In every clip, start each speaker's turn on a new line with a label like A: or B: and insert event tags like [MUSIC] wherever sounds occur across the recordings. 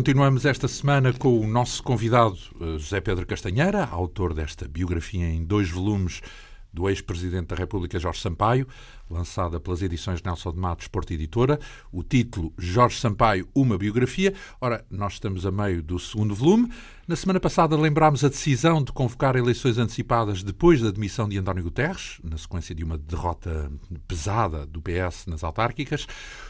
A: Continuamos esta semana com o nosso convidado eh, José Pedro Castanheira, autor desta biografia em dois volumes do ex-presidente da República Jorge Sampaio, lançada pelas edições Nelson de Matos Porta Editora. O título Jorge Sampaio, uma biografia. Ora, nós estamos a meio do segundo volume. Na semana passada lembrámos a decisão de convocar eleições antecipadas depois da demissão de António Guterres, na sequência de uma derrota pesada do PS nas autárquicas.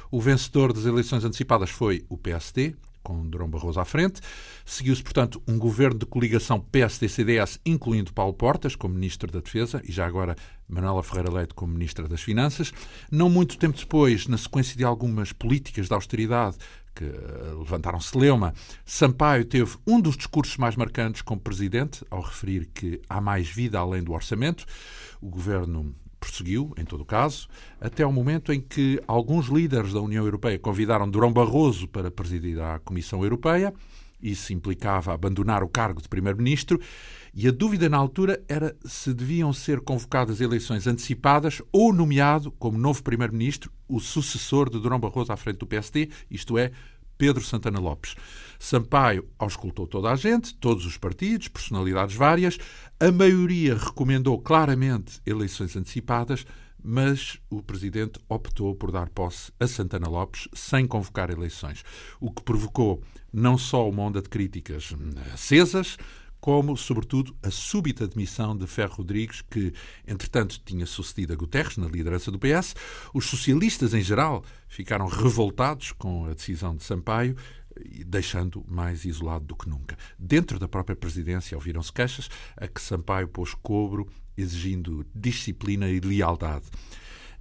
A: O vencedor das eleições antecipadas foi o PSD, com Durão Barroso à frente. Seguiu-se, portanto, um governo de coligação PSD-CDS, incluindo Paulo Portas como Ministro da Defesa e já agora Manuela Ferreira Leite como Ministra das Finanças. Não muito tempo depois, na sequência de algumas políticas de austeridade que eh, levantaram celeuma, Sampaio teve um dos discursos mais marcantes como Presidente, ao referir que há mais vida além do orçamento. O governo prosseguiu, em todo o caso, até o momento em que alguns líderes da União Europeia convidaram Durão Barroso para presidir a Comissão Europeia. Isso implicava abandonar o cargo de Primeiro-Ministro e a dúvida na altura era se deviam ser convocadas eleições antecipadas ou nomeado como novo Primeiro-Ministro o sucessor de Durão Barroso à frente do PSD, isto é, Pedro Santana Lopes. Sampaio auscultou toda a gente, todos os partidos, personalidades várias. A maioria recomendou claramente eleições antecipadas, mas o presidente optou por dar posse a Santana Lopes sem convocar eleições, o que provocou não só uma onda de críticas acesas, como, sobretudo, a súbita demissão de Ferro Rodrigues, que, entretanto, tinha sucedido a Guterres na liderança do PS. Os socialistas, em geral, ficaram revoltados com a decisão de Sampaio, deixando mais isolado do que nunca. Dentro da própria presidência ouviram-se queixas a que Sampaio pôs cobro, exigindo disciplina e lealdade.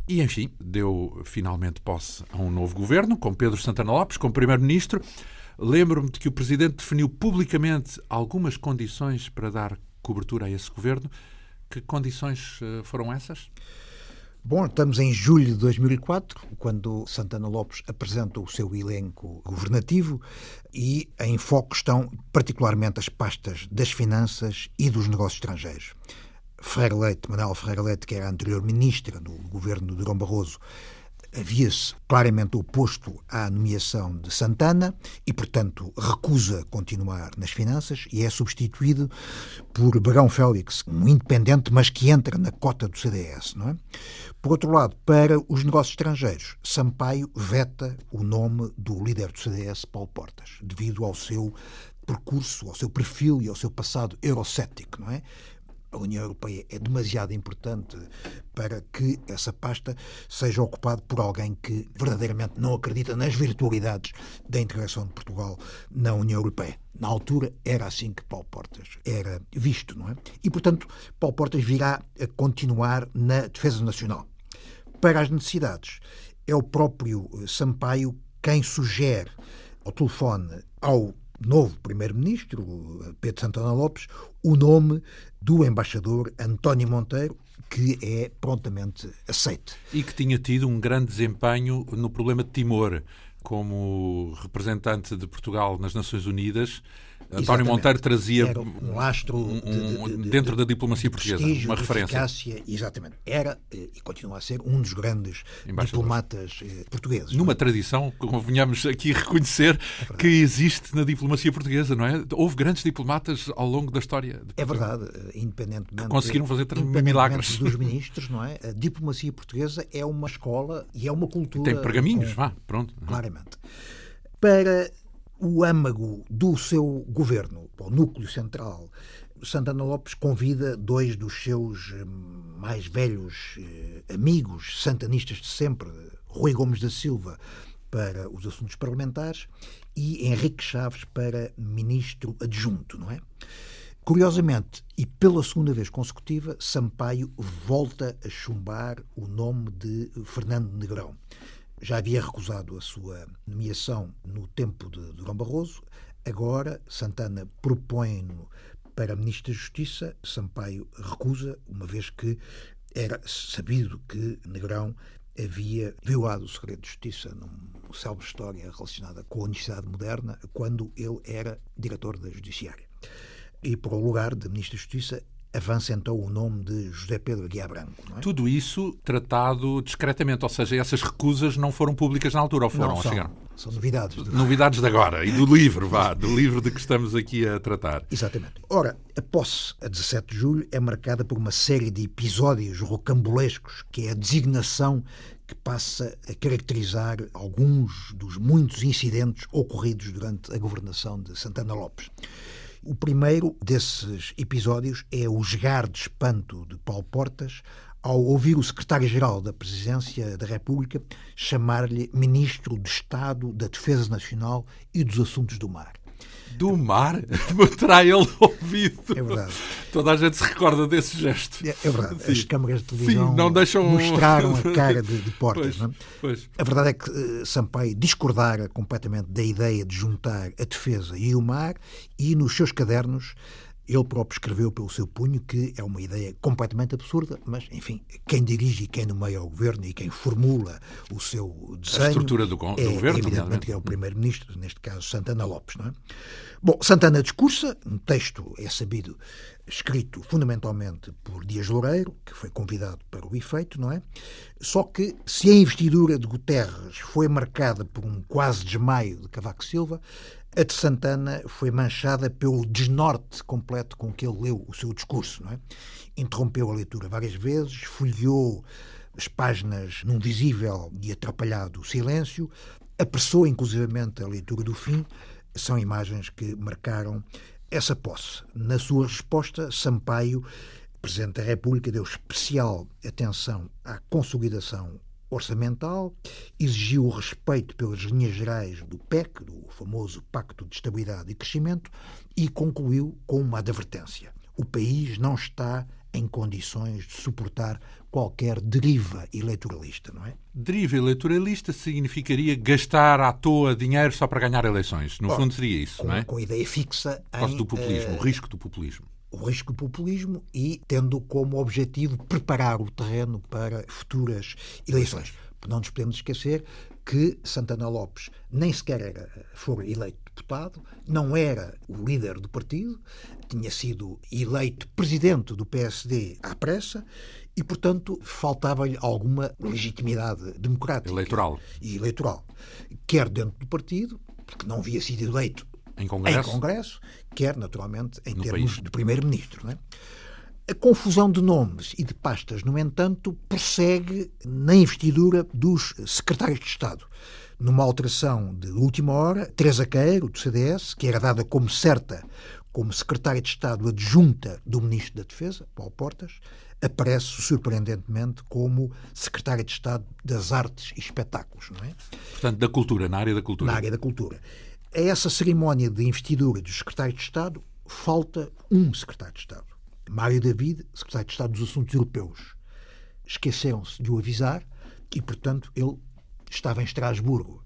A: E, enfim, deu finalmente posse a um novo governo, com Pedro Santana Lopes como primeiro-ministro. Lembro-me de que o Presidente definiu publicamente algumas condições para dar cobertura a esse governo. Que condições eh, foram essas?
B: Bom, estamos em julho de 2004, quando Santana Lopes apresenta o seu elenco governativo e em foco estão particularmente as pastas das finanças e dos negócios estrangeiros. Ferreira Leite, Manuel Ferreira Leite, que era anterior ministra do governo de Durão Barroso, havia-se claramente oposto à nomeação de Santana e, portanto, recusa continuar nas finanças e é substituído por Barão Félix, um independente, mas que entra na cota do CDS. Não é? Por outro lado, para os negócios estrangeiros, Sampaio veta o nome do líder do CDS, Paulo Portas, devido ao seu percurso, ao seu perfil e ao seu passado eurocético, não é? a União Europeia é demasiado importante para que essa pasta seja ocupada por alguém que verdadeiramente não acredita nas virtualidades da integração de Portugal na União Europeia. Na altura era assim que Paulo Portas era visto, não é? E, portanto, Paulo Portas virá a continuar na defesa nacional. Para as necessidades, é o próprio Sampaio quem sugere ao telefone ao novo primeiro-ministro, Pedro Santana Lopes, o nome do embaixador António Monteiro, que é prontamente aceite.
A: E que tinha tido um grande desempenho no problema de Timor, como representante de Portugal nas Nações Unidas António Exatamente. Monteiro trazia
B: era um lastro um,
A: de, de, de, dentro da diplomacia portuguesa, uma referência.
B: Eficácia, exatamente. Era eh, e continua a ser um dos grandes diplomatas eh, portugueses.
A: Numa não? tradição, convenhamos aqui reconhecer é que existe na diplomacia portuguesa, não é? Houve grandes diplomatas ao longo da história.
B: é verdade, eh, independentemente.
A: Que conseguiram fazer milagres.
B: dos ministros, não é? A diplomacia portuguesa é uma escola e é uma cultura.
A: Tem pergaminhos, com... vá, pronto.
B: Claramente. Para o âmago do seu governo, o núcleo central, Santana Lopes convida dois dos seus eh, mais velhos eh, amigos santanistas de sempre, Rui Gomes da Silva, para os assuntos parlamentares e Henrique Chaves para ministro adjunto, não é? Curiosamente, e pela segunda vez consecutiva, Sampaio volta a chumbar o nome de Fernando Negrão já havia recusado a sua nomeação no tempo de Durão Barroso. Agora, Santana propõe-no para Ministro da Justiça. Sampaio recusa, uma vez que era sabido que Negrão havia violado o segredo de justiça numa célebre história relacionada com a Universidade Moderna, quando ele era diretor da Judiciária. E para o lugar de Ministro da Justiça avança então o nome de José Pedro Guiá Branco. É?
A: Tudo isso tratado discretamente, ou seja, essas recusas não foram públicas na altura, ou foram?
B: Não, são, são novidades.
A: De... Novidades de agora, e do livro, vá, do livro de que estamos aqui a tratar.
B: Exatamente. Ora, a posse a 17 de julho é marcada por uma série de episódios rocambolescos, que é a designação que passa a caracterizar alguns dos muitos incidentes ocorridos durante a governação de Santana Lopes. O primeiro desses episódios é o jogar de espanto de Paulo Portas ao ouvir o secretário-geral da Presidência da República chamar-lhe Ministro de Estado da Defesa Nacional e dos Assuntos do Mar
A: do mar [LAUGHS] terá ele ouvido.
B: É verdade.
A: Toda a gente se recorda desse gesto.
B: É, é verdade. Sim. As câmaras de televisão Sim, não deixam... mostraram a cara de, de [LAUGHS] Portas. Pois? É? Pois. A verdade é que uh, Sampaio discordara completamente da ideia de juntar a defesa e o mar e nos seus cadernos ele próprio escreveu pelo seu punho que é uma ideia completamente absurda, mas, enfim, quem dirige e quem nomeia o governo e quem formula o seu desenho.
A: A estrutura do, do
B: é,
A: governo.
B: Evidentemente que é o primeiro-ministro, neste caso Santana Lopes. Não é? Bom, Santana discursa, um texto, é sabido, escrito fundamentalmente por Dias Loureiro, que foi convidado para o efeito, não é? Só que, se a investidura de Guterres foi marcada por um quase desmaio de Cavaco Silva, a de Santana foi manchada pelo desnorte completo com que ele leu o seu discurso. É? Interrompeu a leitura várias vezes, folheou as páginas num visível e atrapalhado silêncio, apressou inclusivamente a leitura do fim. São imagens que marcaram essa posse. Na sua resposta, Sampaio, Presidente da República, deu especial atenção à consolidação orçamental, exigiu o respeito pelas linhas gerais do PEC, do famoso Pacto de Estabilidade e Crescimento, e concluiu com uma advertência. O país não está em condições de suportar qualquer deriva eleitoralista, não é?
A: Deriva eleitoralista significaria gastar à toa dinheiro só para ganhar eleições. No fundo seria isso,
B: com,
A: não é?
B: Com a ideia fixa
A: em... Do populismo, uh... o risco do populismo
B: o risco do populismo e tendo como objetivo preparar o terreno para futuras eleições. Não nos podemos esquecer que Santana Lopes nem sequer era, foi eleito deputado, não era o líder do partido, tinha sido eleito presidente do PSD à pressa e, portanto, faltava-lhe alguma legitimidade democrática
A: eleitoral.
B: e eleitoral, quer dentro do partido, porque não havia sido eleito
A: em Congresso,
B: em Congresso quer, naturalmente, em no termos país. de Primeiro-Ministro. É? A confusão de nomes e de pastas, no entanto, prossegue na investidura dos secretários de Estado. Numa alteração de última hora, Teresa Queiro, do CDS, que era dada como certa como secretária de Estado adjunta do Ministro da Defesa, Paulo Portas, aparece surpreendentemente como secretária de Estado das Artes e Espetáculos, não é?
A: Portanto, da cultura, na área da cultura.
B: Na área da cultura. A essa cerimónia de investidura dos secretários de Estado falta um secretário de Estado. Mário David, secretário de Estado dos Assuntos Europeus. Esqueceram-se de o avisar e, portanto, ele estava em Estrasburgo.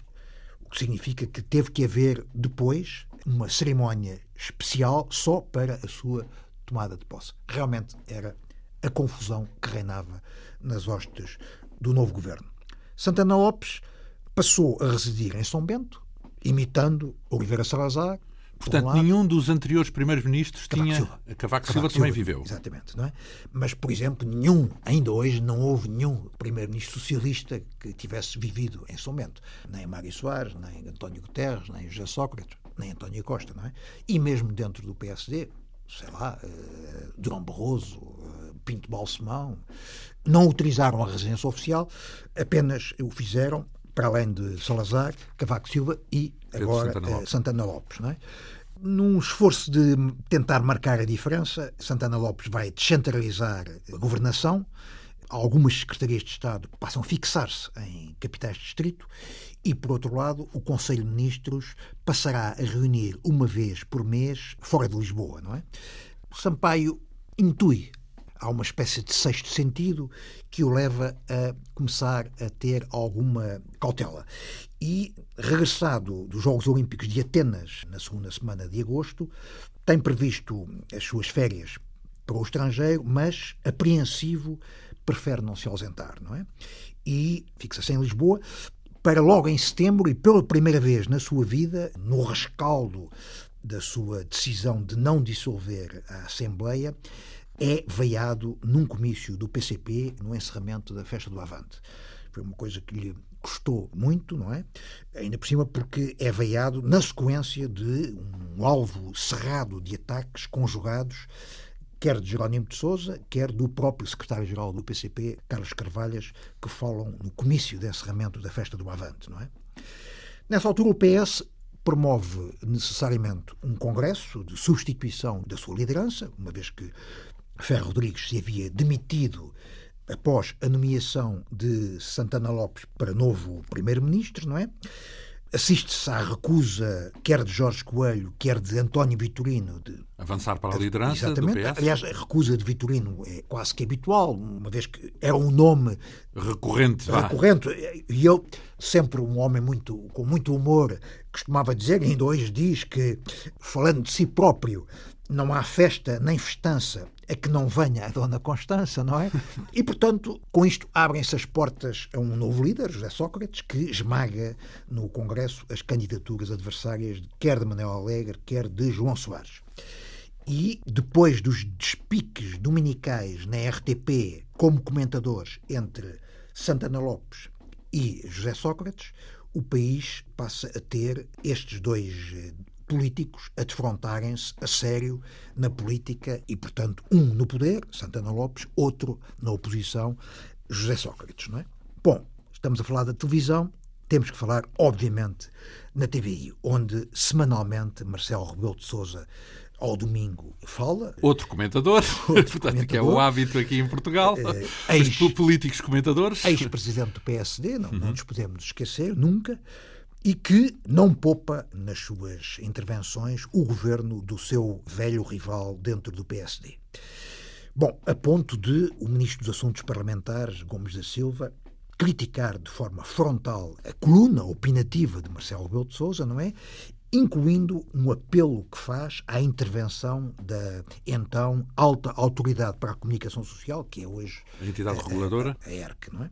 B: O que significa que teve que haver depois uma cerimónia especial só para a sua tomada de posse. Realmente era a confusão que reinava nas hostes do novo governo. Santana Lopes passou a residir em São Bento, imitando Oliveira Salazar.
A: Portanto, um nenhum dos anteriores primeiros-ministros tinha. Silva. Cavaco, Cavaco Silva, Silva também viveu.
B: Exatamente. Não é? Mas, por exemplo, nenhum, ainda hoje, não houve nenhum primeiro-ministro socialista que tivesse vivido em São Bento. Nem Mário Soares, nem António Guterres, nem José Sócrates, nem António Costa. Não é? E mesmo dentro do PSD, sei lá, uh, Durão Barroso, uh, Pinto Balsemão, não utilizaram a residência oficial, apenas o fizeram para além de Salazar, Cavaco Silva e agora Santana Lopes. Santana Lopes não é? Num esforço de tentar marcar a diferença, Santana Lopes vai descentralizar a governação, algumas secretarias de Estado passam a fixar-se em capitais de distrito e, por outro lado, o Conselho de Ministros passará a reunir uma vez por mês fora de Lisboa, não é? Sampaio intui há uma espécie de sexto sentido que o leva a começar a ter alguma cautela. E, regressado dos Jogos Olímpicos de Atenas, na segunda semana de agosto, tem previsto as suas férias para o estrangeiro, mas apreensivo, prefere não se ausentar, não é? E fixa-se em Lisboa para logo em setembro e pela primeira vez na sua vida, no rescaldo da sua decisão de não dissolver a Assembleia, é veiado num comício do PCP no encerramento da festa do Avante. Foi uma coisa que lhe custou muito, não é? Ainda por cima porque é veiado na sequência de um alvo cerrado de ataques conjugados quer de Jerónimo de Sousa, quer do próprio secretário-geral do PCP, Carlos Carvalhas, que falam no comício de encerramento da festa do Avante, não é? Nessa altura o PS promove necessariamente um congresso de substituição da sua liderança, uma vez que Ferro Rodrigues se havia demitido após a nomeação de Santana Lopes para novo primeiro-ministro, não é? Assiste-se à recusa quer de Jorge Coelho, quer de António Vitorino de
A: avançar para a liderança
B: Exatamente.
A: do PS.
B: Aliás, a recusa de Vitorino é quase que habitual, uma vez que era um nome
A: recorrente.
B: recorrente. E eu, sempre um homem muito com muito humor, costumava dizer, e ainda hoje diz que, falando de si próprio, não há festa nem festança a que não venha a Dona Constança, não é? E, portanto, com isto abrem-se as portas a um novo líder, José Sócrates, que esmaga no Congresso as candidaturas adversárias, quer de Manuel Alegre, quer de João Soares. E depois dos despiques dominicais na RTP como comentadores entre Santana Lopes e José Sócrates, o país passa a ter estes dois políticos a defrontarem-se a sério na política e, portanto, um no poder, Santana Lopes, outro na oposição, José Sócrates, não é? Bom, estamos a falar da televisão, temos que falar, obviamente, na TVI, onde semanalmente Marcelo Rebelo de Sousa ao domingo fala.
A: Outro comentador, [LAUGHS] Outro portanto, comentador. que é o hábito aqui em Portugal. É, ex, políticos comentadores.
B: Ex-presidente do PSD, não, uhum. não nos podemos esquecer, nunca e que não poupa nas suas intervenções o governo do seu velho rival dentro do PSD. Bom, a ponto de o ministro dos Assuntos Parlamentares, Gomes da Silva, criticar de forma frontal a coluna opinativa de Marcelo Rebelo de Sousa, não é? Incluindo um apelo que faz à intervenção da então alta autoridade para a comunicação social, que é hoje
A: a entidade reguladora,
B: a, a ERC, não é?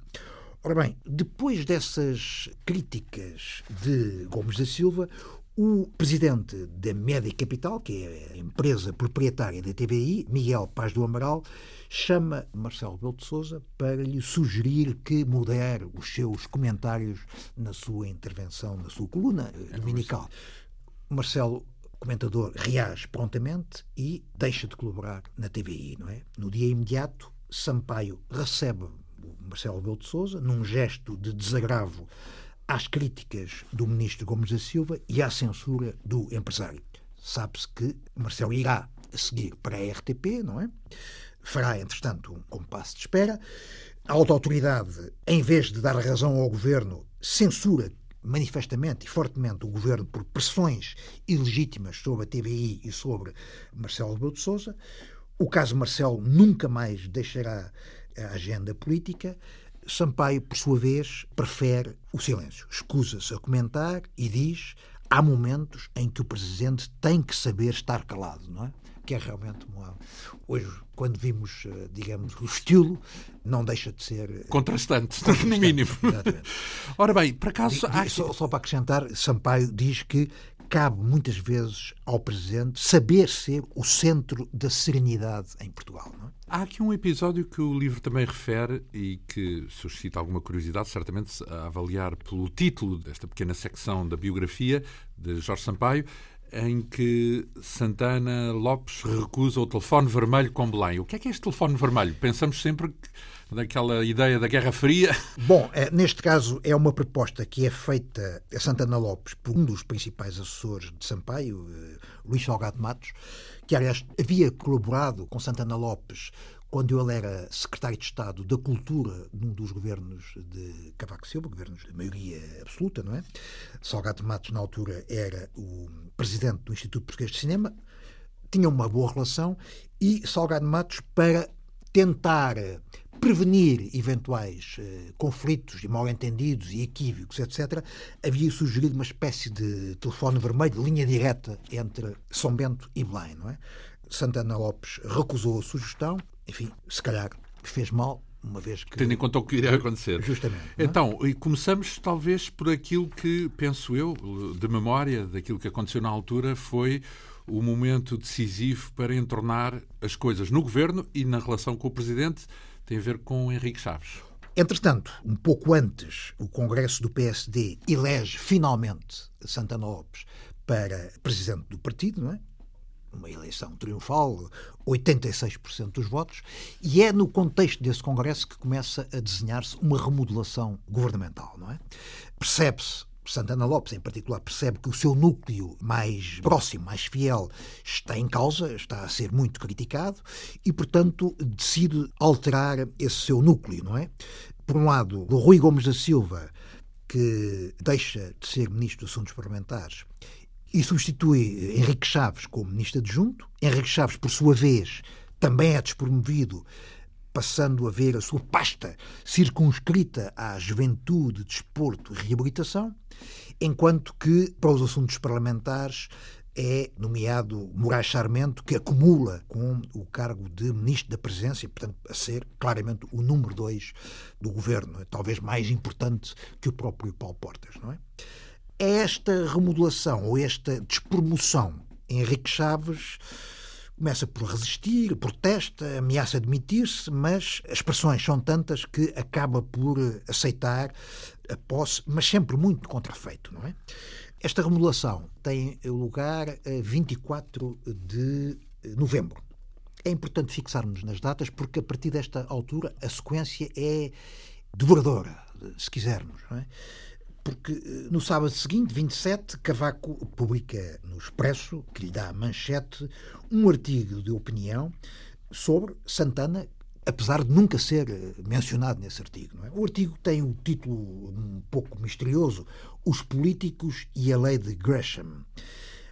B: Ora bem, depois dessas críticas de Gomes da Silva, o presidente da Média Capital, que é a empresa proprietária da TVI, Miguel Paz do Amaral, chama Marcelo Belo de Souza para lhe sugerir que modere os seus comentários na sua intervenção, na sua coluna é dominical. Marcelo, comentador, reage prontamente e deixa de colaborar na TVI, não é? No dia imediato, Sampaio recebe Marcelo Rebelo de Sousa, num gesto de desagravo às críticas do ministro Gomes da Silva e à censura do empresário. Sabe-se que Marcelo irá seguir para a RTP, não é? Fará, entretanto, um compasso de espera. A alta autoridade, em vez de dar razão ao governo, censura manifestamente e fortemente o governo por pressões ilegítimas sobre a TVI e sobre Marcelo Rebelo de Sousa. O caso Marcelo nunca mais deixará a agenda política. Sampaio, por sua vez, prefere o silêncio. Escusa-se a comentar e diz há momentos em que o presidente tem que saber estar calado, não é? Que é realmente uma... Hoje, quando vimos, eh, digamos, o estilo, não deixa de ser... Eh,
A: contrastante, contrastante no mínimo. Exatamente. [LAUGHS] Ora bem, por acaso...
B: só, só para acrescentar, Sampaio diz que cabe muitas vezes ao Presidente saber ser o centro da serenidade em Portugal. É?
A: Há aqui um episódio que o livro também refere e que suscita alguma curiosidade, certamente, a avaliar pelo título desta pequena secção da biografia de Jorge Sampaio, em que Santana Lopes recusa o telefone vermelho com Belém. O que é que é este telefone vermelho? Pensamos sempre que daquela ideia da Guerra Fria. [LAUGHS]
B: Bom, é, neste caso é uma proposta que é feita a Santana Lopes por um dos principais assessores de Sampaio, eh, Luís Salgado Matos, que aliás havia colaborado com Santana Lopes quando ele era secretário de Estado da Cultura num dos governos de Cavaco Silva, governos de maioria absoluta, não é? Salgado Matos, na altura, era o presidente do Instituto Português de Cinema, tinha uma boa relação e Salgado Matos, para tentar prevenir eventuais uh, conflitos e mal-entendidos e equívocos, etc., havia sugerido uma espécie de telefone vermelho, linha direta entre São Bento e Belém. Não é? Santana Lopes recusou a sugestão, enfim, se calhar fez mal, uma vez que...
A: Tendo em conta o que iria acontecer.
B: Justamente.
A: É? Então, e começamos talvez por aquilo que, penso eu, de memória, daquilo que aconteceu na altura, foi o momento decisivo para entornar as coisas no governo e na relação com o presidente tem a ver com Henrique Chaves.
B: Entretanto, um pouco antes, o Congresso do PSD elege finalmente Santana Lopes para presidente do partido, não é? uma eleição triunfal, 86% dos votos, e é no contexto desse Congresso que começa a desenhar-se uma remodelação governamental, não é? Percebe-se Santana Lopes, em particular, percebe que o seu núcleo mais próximo, mais fiel, está em causa, está a ser muito criticado e, portanto, decide alterar esse seu núcleo, não é? Por um lado, o Rui Gomes da Silva, que deixa de ser ministro dos Assuntos Parlamentares e substitui Henrique Chaves como ministro adjunto. Henrique Chaves, por sua vez, também é despromovido, passando a ver a sua pasta circunscrita à juventude, desporto e reabilitação, enquanto que, para os assuntos parlamentares, é nomeado Moraes Charmento, que acumula com o cargo de Ministro da Presidência, portanto, a ser claramente o número dois do governo, talvez mais importante que o próprio Paulo Portas, não é? É esta remodelação ou esta despromoção Henrique Chaves começa por resistir, protesta, ameaça demitir-se, mas as pressões são tantas que acaba por aceitar a posse, mas sempre muito contrafeito, não é? Esta remodelação tem lugar a 24 de novembro. É importante fixarmos nas datas porque a partir desta altura a sequência é devoradora, se quisermos, não é? Porque eh, no sábado seguinte, 27, Cavaco publica no Expresso, que lhe dá manchete, um artigo de opinião sobre Santana, apesar de nunca ser eh, mencionado nesse artigo. É? O artigo tem um título um pouco misterioso: Os Políticos e a Lei de Gresham.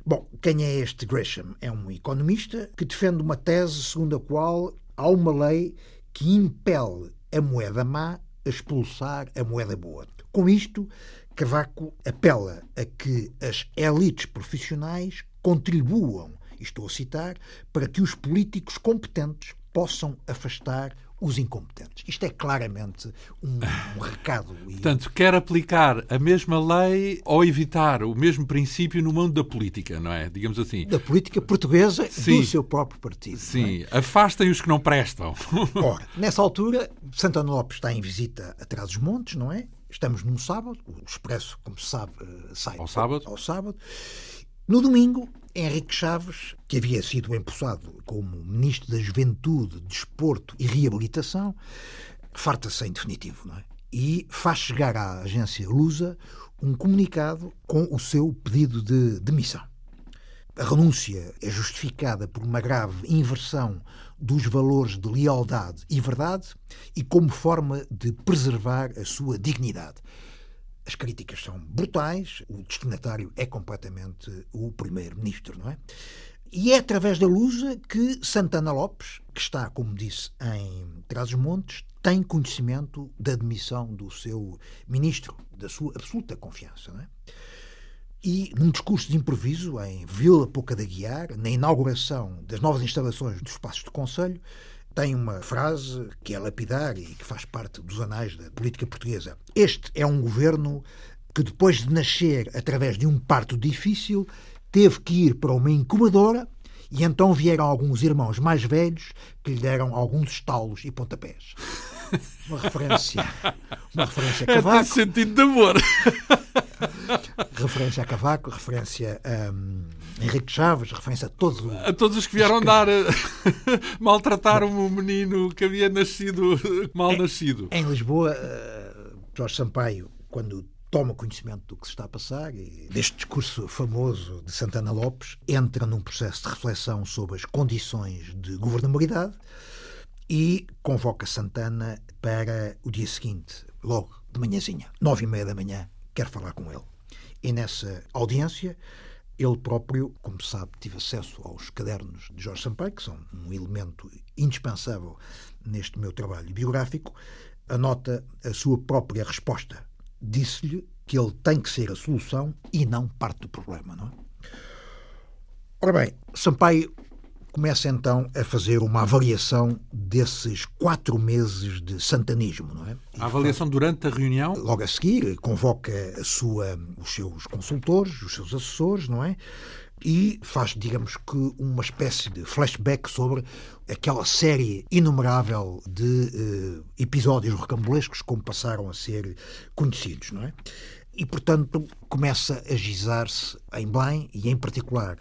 B: Bom, quem é este Gresham? É um economista que defende uma tese segundo a qual há uma lei que impele a moeda má a expulsar a moeda boa. Com isto, Cavaco apela a que as elites profissionais contribuam, estou a citar, para que os políticos competentes possam afastar os incompetentes. Isto é claramente um, um [SIGHS] recado.
A: Portanto, quer aplicar a mesma lei ou evitar o mesmo princípio no mundo da política, não é? Digamos assim.
B: Da política portuguesa Sim. do seu próprio partido. É?
A: Sim, é? afastem os que não prestam.
B: Ora, nessa altura, Santana Lopes está em visita a Trás-os-Montes, não é? Estamos num sábado, o Expresso, como se sabe, eh, sai
A: ao sábado.
B: ao sábado. No domingo, Henrique Chaves, que havia sido empossado como Ministro da Juventude, Desporto e Reabilitação, farta-se em definitivo, não é? E faz chegar à agência Lusa um comunicado com o seu pedido de demissão. A renúncia é justificada por uma grave inversão dos valores de lealdade e verdade e como forma de preservar a sua dignidade. As críticas são brutais, o destinatário é completamente o primeiro-ministro, não é? E é através da Lusa que Santana Lopes, que está, como disse, em Trás-os-Montes, tem conhecimento da demissão do seu ministro, da sua absoluta confiança. Não é? E, num discurso de improviso em Vila Pouca da Guiar, na inauguração das novas instalações dos Espaços do Conselho, tem uma frase que é lapidar e que faz parte dos anais da política portuguesa. Este é um governo que, depois de nascer através de um parto difícil, teve que ir para uma incubadora e então vieram alguns irmãos mais velhos que lhe deram alguns estalos e pontapés. Uma referência. Uma referência a Cavaco. É
A: sentido de amor.
B: referência a Cavaco, referência a um, Henrique Chaves, referência a todos os...
A: A todos os que vieram dar... Eh, [LAUGHS] maltratar um menino que havia nascido mal nascido.
B: Em, em Lisboa, uh, Jorge Sampaio, quando toma conhecimento do que se está a passar e deste discurso famoso de Santana Lopes, entra num processo de reflexão sobre as condições de governabilidade e convoca Santana para o dia seguinte, logo de manhãzinha, nove e meia da manhã, quer falar com ele. E nessa audiência, ele próprio, como sabe, tive acesso aos cadernos de Jorge Sampaio, que são um elemento indispensável neste meu trabalho biográfico, anota a sua própria resposta. Disse-lhe que ele tem que ser a solução e não parte do problema, não é? Ora bem, Sampaio começa então a fazer uma avaliação desses quatro meses de santanismo, não é?
A: a avaliação durante a reunião?
B: Logo a seguir, convoca a sua, os seus consultores, os seus assessores, não é? e faz, digamos que, uma espécie de flashback sobre aquela série inumerável de uh, episódios recambulescos como passaram a ser conhecidos, não é? E, portanto, começa a gizar-se em Belém e, em particular,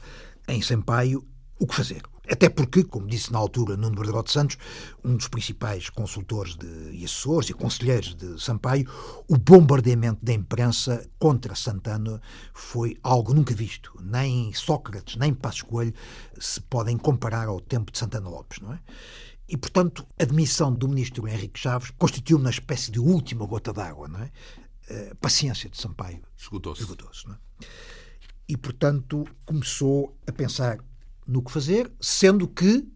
B: em Sampaio, o que fazer. Até porque, como disse na altura Nuno Bergoglio de Santos, um dos principais consultores de, e assessores e conselheiros de Sampaio, o bombardeamento da imprensa contra Santana foi algo nunca visto. Nem Sócrates, nem Passos Coelho se podem comparar ao tempo de Santana Lopes, não é? E, portanto, a demissão do ministro Henrique Chaves constituiu uma espécie de última gota d'água, não é? A paciência de Sampaio
A: esgotou-se.
B: Esgotou-se, não é? E, portanto, começou a pensar no que fazer, sendo que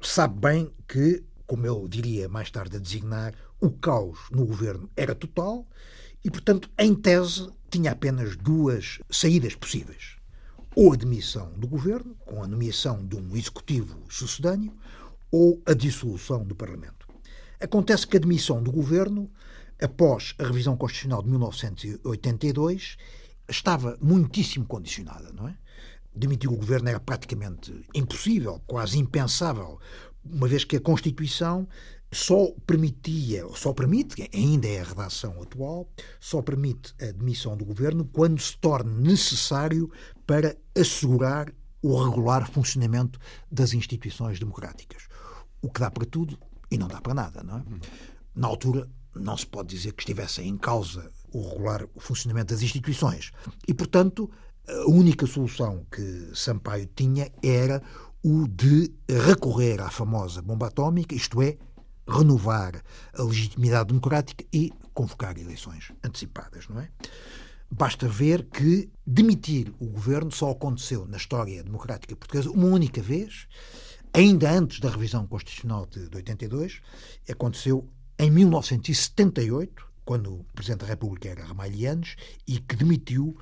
B: sabe bem que, como eu diria mais tarde a designar, o caos no governo era total e, portanto, em tese, tinha apenas duas saídas possíveis. Ou a demissão do governo, com a nomeação de um executivo sucedâneo, ou a dissolução do Parlamento. Acontece que a demissão do governo, após a revisão constitucional de 1982, estava muitíssimo condicionada, não é? Demitir o governo era praticamente impossível, quase impensável, uma vez que a Constituição só permitia, só permite, ainda é a redação atual, só permite a demissão do governo quando se torne necessário para assegurar o regular funcionamento das instituições democráticas. O que dá para tudo e não dá para nada, não é? Na altura, não se pode dizer que estivesse em causa o regular funcionamento das instituições. E, portanto, a única solução que Sampaio tinha era o de recorrer à famosa bomba atómica, isto é, renovar a legitimidade democrática e convocar eleições antecipadas, não é? Basta ver que demitir o governo só aconteceu na história democrática portuguesa uma única vez, ainda antes da revisão constitucional de, de 82, aconteceu em 1978, quando o Presidente da República era Ramalhianes e que demitiu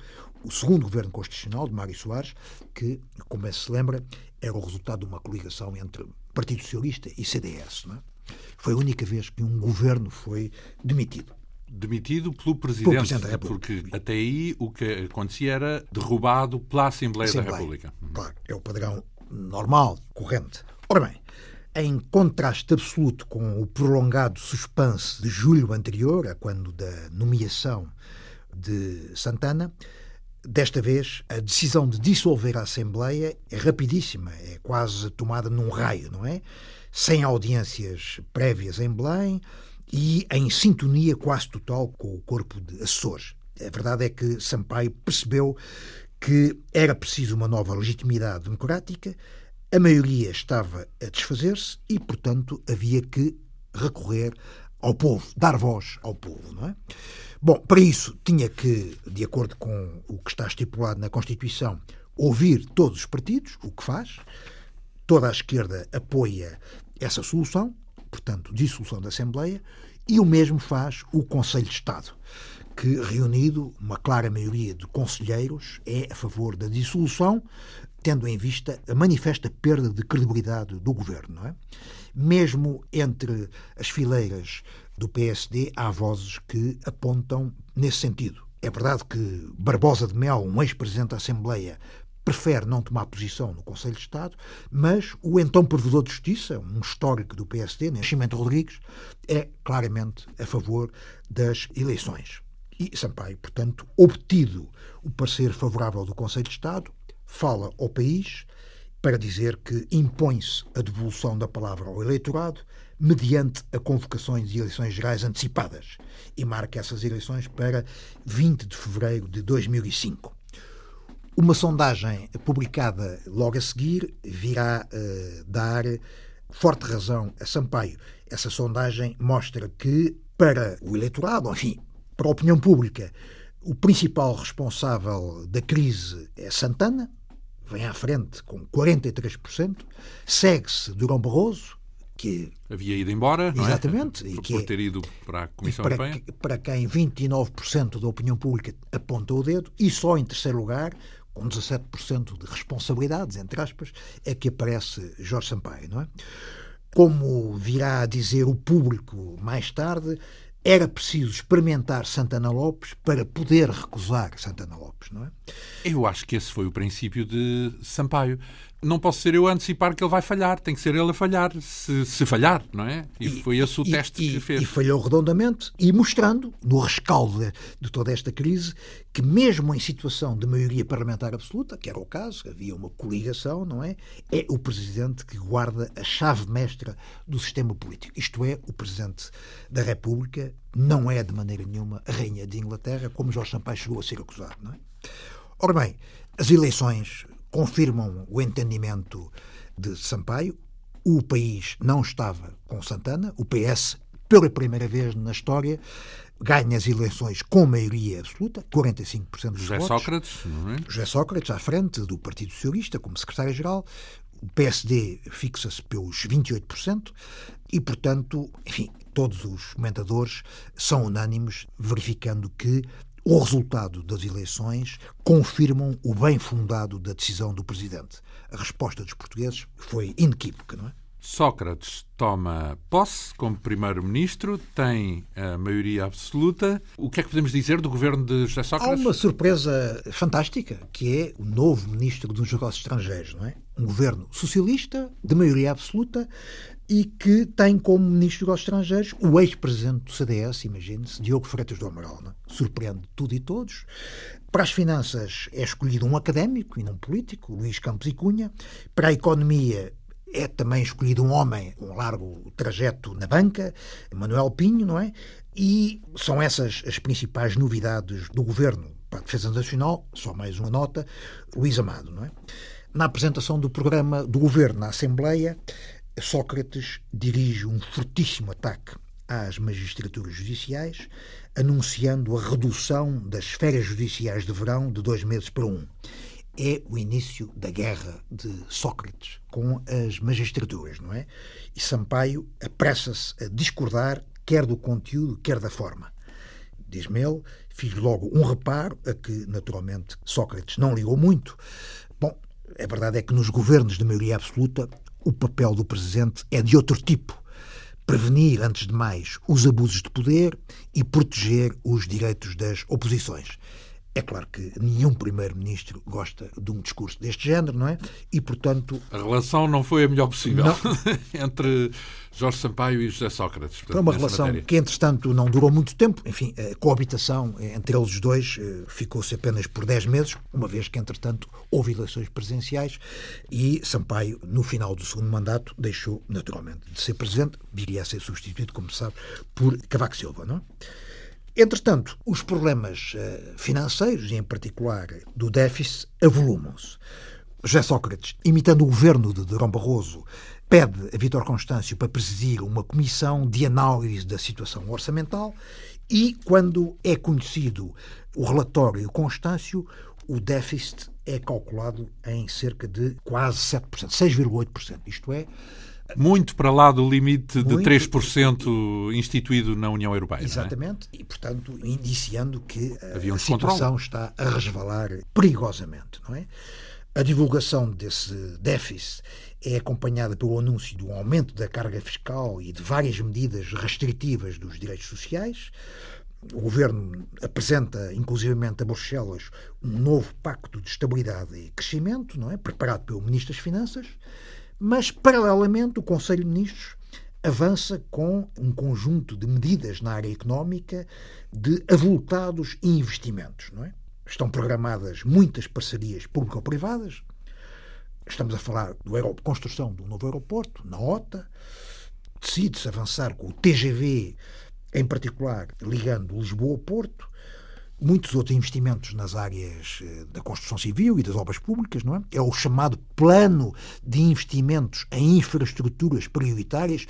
B: o segundo governo constitucional de Mário Soares, que, como se lembra, era o resultado de uma coligação entre Partido Socialista e CDS. É? Foi a única vez que um governo foi demitido.
A: Demitido pelo Presidente, pelo Presidente da República. porque até aí o que acontecia era derrubado pela Assembleia, Assembleia. da República.
B: Claro, é o padrão normal, corrente. Ora bem, em contraste absoluto com o prolongado suspense de julho anterior, a quando da nomeação de Santana, Desta vez, a decisão de dissolver a Assembleia é rapidíssima, é quase tomada num raio, não é? Sem audiências prévias em Belém e em sintonia quase total com o corpo de assessores. A verdade é que Sampaio percebeu que era preciso uma nova legitimidade democrática, a maioria estava a desfazer-se e, portanto, havia que recorrer ao povo, dar voz ao povo, não é? Bom, para isso tinha que, de acordo com o que está estipulado na Constituição, ouvir todos os partidos, o que faz. Toda a esquerda apoia essa solução, portanto, dissolução da Assembleia, e o mesmo faz o Conselho de Estado, que, reunido uma clara maioria de conselheiros, é a favor da dissolução, tendo em vista a manifesta perda de credibilidade do governo. Não é? Mesmo entre as fileiras do PSD, há vozes que apontam nesse sentido. É verdade que Barbosa de Mel, um ex-presidente da Assembleia, prefere não tomar posição no Conselho de Estado, mas o então Provedor de Justiça, um histórico do PSD, Nascimento Rodrigues, é claramente a favor das eleições. E Sampaio, portanto, obtido o parecer favorável do Conselho de Estado, fala ao país para dizer que impõe-se a devolução da palavra ao eleitorado mediante a convocações de eleições gerais antecipadas e marca essas eleições para 20 de fevereiro de 2005. Uma sondagem publicada logo a seguir virá uh, dar forte razão a Sampaio. Essa sondagem mostra que, para o eleitorado, enfim, para a opinião pública, o principal responsável da crise é Santana, vem à frente com 43%, segue-se Durão Barroso, que
A: havia ido embora,
B: exatamente,
A: não é? por, por ter ido para a Comissão
B: para,
A: Europeia.
B: Para quem 29% da opinião pública aponta o dedo, e só em terceiro lugar, com 17% de responsabilidades, entre aspas, é que aparece Jorge Sampaio, não é? Como virá a dizer o público mais tarde, era preciso experimentar Santana Lopes para poder recusar Santana Lopes, não é?
A: Eu acho que esse foi o princípio de Sampaio não posso ser eu a antecipar que ele vai falhar, tem que ser ele a falhar, se, se falhar, não é? E, e foi esse o
B: e,
A: teste
B: e,
A: que fez.
B: E falhou redondamente, e mostrando, no rescaldo de, de, toda esta crise, que mesmo em situação de maioria parlamentar absoluta, que era o caso, havia uma coligação, não é? É o Presidente que guarda a chave mestra do sistema político. Isto é, o Presidente da República não é, de maneira nenhuma, a Rainha de Inglaterra, como Jorge Sampaio chegou a ser acusado, não é? Ora bem, as eleições confirmam o entendimento de Sampaio. O país não estava com Santana. O PS, pela primeira vez na história, ganha as eleições com maioria absoluta, 45% dos
A: José
B: votos.
A: Sócrates, não é?
B: José Sócrates à frente do Partido Socialista como secretário-geral. O PSD fixa-se pelos 28% e, portanto, enfim, todos os comentadores são unânimes, verificando que o resultado das eleições confirmam o bem fundado da decisão do presidente. A resposta dos portugueses foi inequívoca, não é?
A: Sócrates toma posse como primeiro-ministro, tem a maioria absoluta. O que é que podemos dizer do governo de José Sócrates?
B: Há uma surpresa fantástica, que é o novo ministro dos Negócios Estrangeiros, não é? Um governo socialista, de maioria absoluta, e que tem como ministro dos Estrangeiros o ex-presidente do CDS, imagine-se, Diogo Freitas do Amaral. Não? É? Surpreende tudo e todos. Para as finanças é escolhido um académico e não um político, Luís Campos e Cunha. Para a economia é também escolhido um homem com um largo trajeto na banca, Manuel Pinho, não é? E são essas as principais novidades do governo para a Defesa Nacional, só mais uma nota, Luís Amado, não é? Na apresentação do programa do governo na Assembleia, Sócrates dirige um fortíssimo ataque às magistraturas judiciais, anunciando a redução das férias judiciais de verão de dois meses para um. É o início da guerra de Sócrates com as magistraturas, não é? E Sampaio apressa-se a discordar quer do conteúdo, quer da forma. Diz-me ele, fiz logo um reparo a que, naturalmente, Sócrates não ligou muito. Bom, a verdade é que nos governos de maioria absoluta o papel do presidente é de outro tipo. Prevenir, antes de mais, os abusos de poder e proteger os direitos das oposições. É claro que nenhum primeiro-ministro gosta de um discurso deste género, não é? E, portanto...
A: A relação não foi a melhor possível [LAUGHS] entre Jorge Sampaio e José Sócrates.
B: Portanto, foi uma relação matéria. que, entretanto, não durou muito tempo. Enfim, a coabitação entre eles dois eh, ficou-se apenas por 10 meses, uma vez que, entretanto, houve eleições presidenciais e Sampaio, no final do segundo mandato, deixou, naturalmente, de ser presidente, viria a ser substituído, como se sabe, por Cavaco Silva, não é? Entretanto, os problemas eh, financeiros, e em particular do déficit, avolumam-se. José Sócrates, imitando o governo de Durão Barroso, pede a Vítor Constâncio para presidir uma comissão de análise da situação orçamental e, quando é conhecido o relatório Constâncio, o déficit é calculado em cerca de quase 7%, 6,8%. Isto é,
A: muito para lá do limite de 3% instituído na União Europeia.
B: É? Exatamente,
A: é?
B: e portanto indiciando que Havia a situação está a resvalar perigosamente, não é? A divulgação desse déficit é acompanhada pelo anúncio do aumento da carga fiscal e de várias medidas restritivas dos direitos sociais. O governo apresenta, inclusivamente a Bruxelas, um novo pacto de estabilidade e crescimento, não é? preparado pelo Ministro das Finanças, mas, paralelamente, o Conselho de Ministros avança com um conjunto de medidas na área económica de avultados investimentos, não é? Estão programadas muitas parcerias público-privadas. Estamos a falar da construção um novo aeroporto, na OTA. Decide-se avançar com o TGV, em particular ligando Lisboa ao Porto. Muitos outros investimentos nas áreas eh, da construção civil e das obras públicas, não é? É o chamado Plano de Investimentos em Infraestruturas Prioritárias,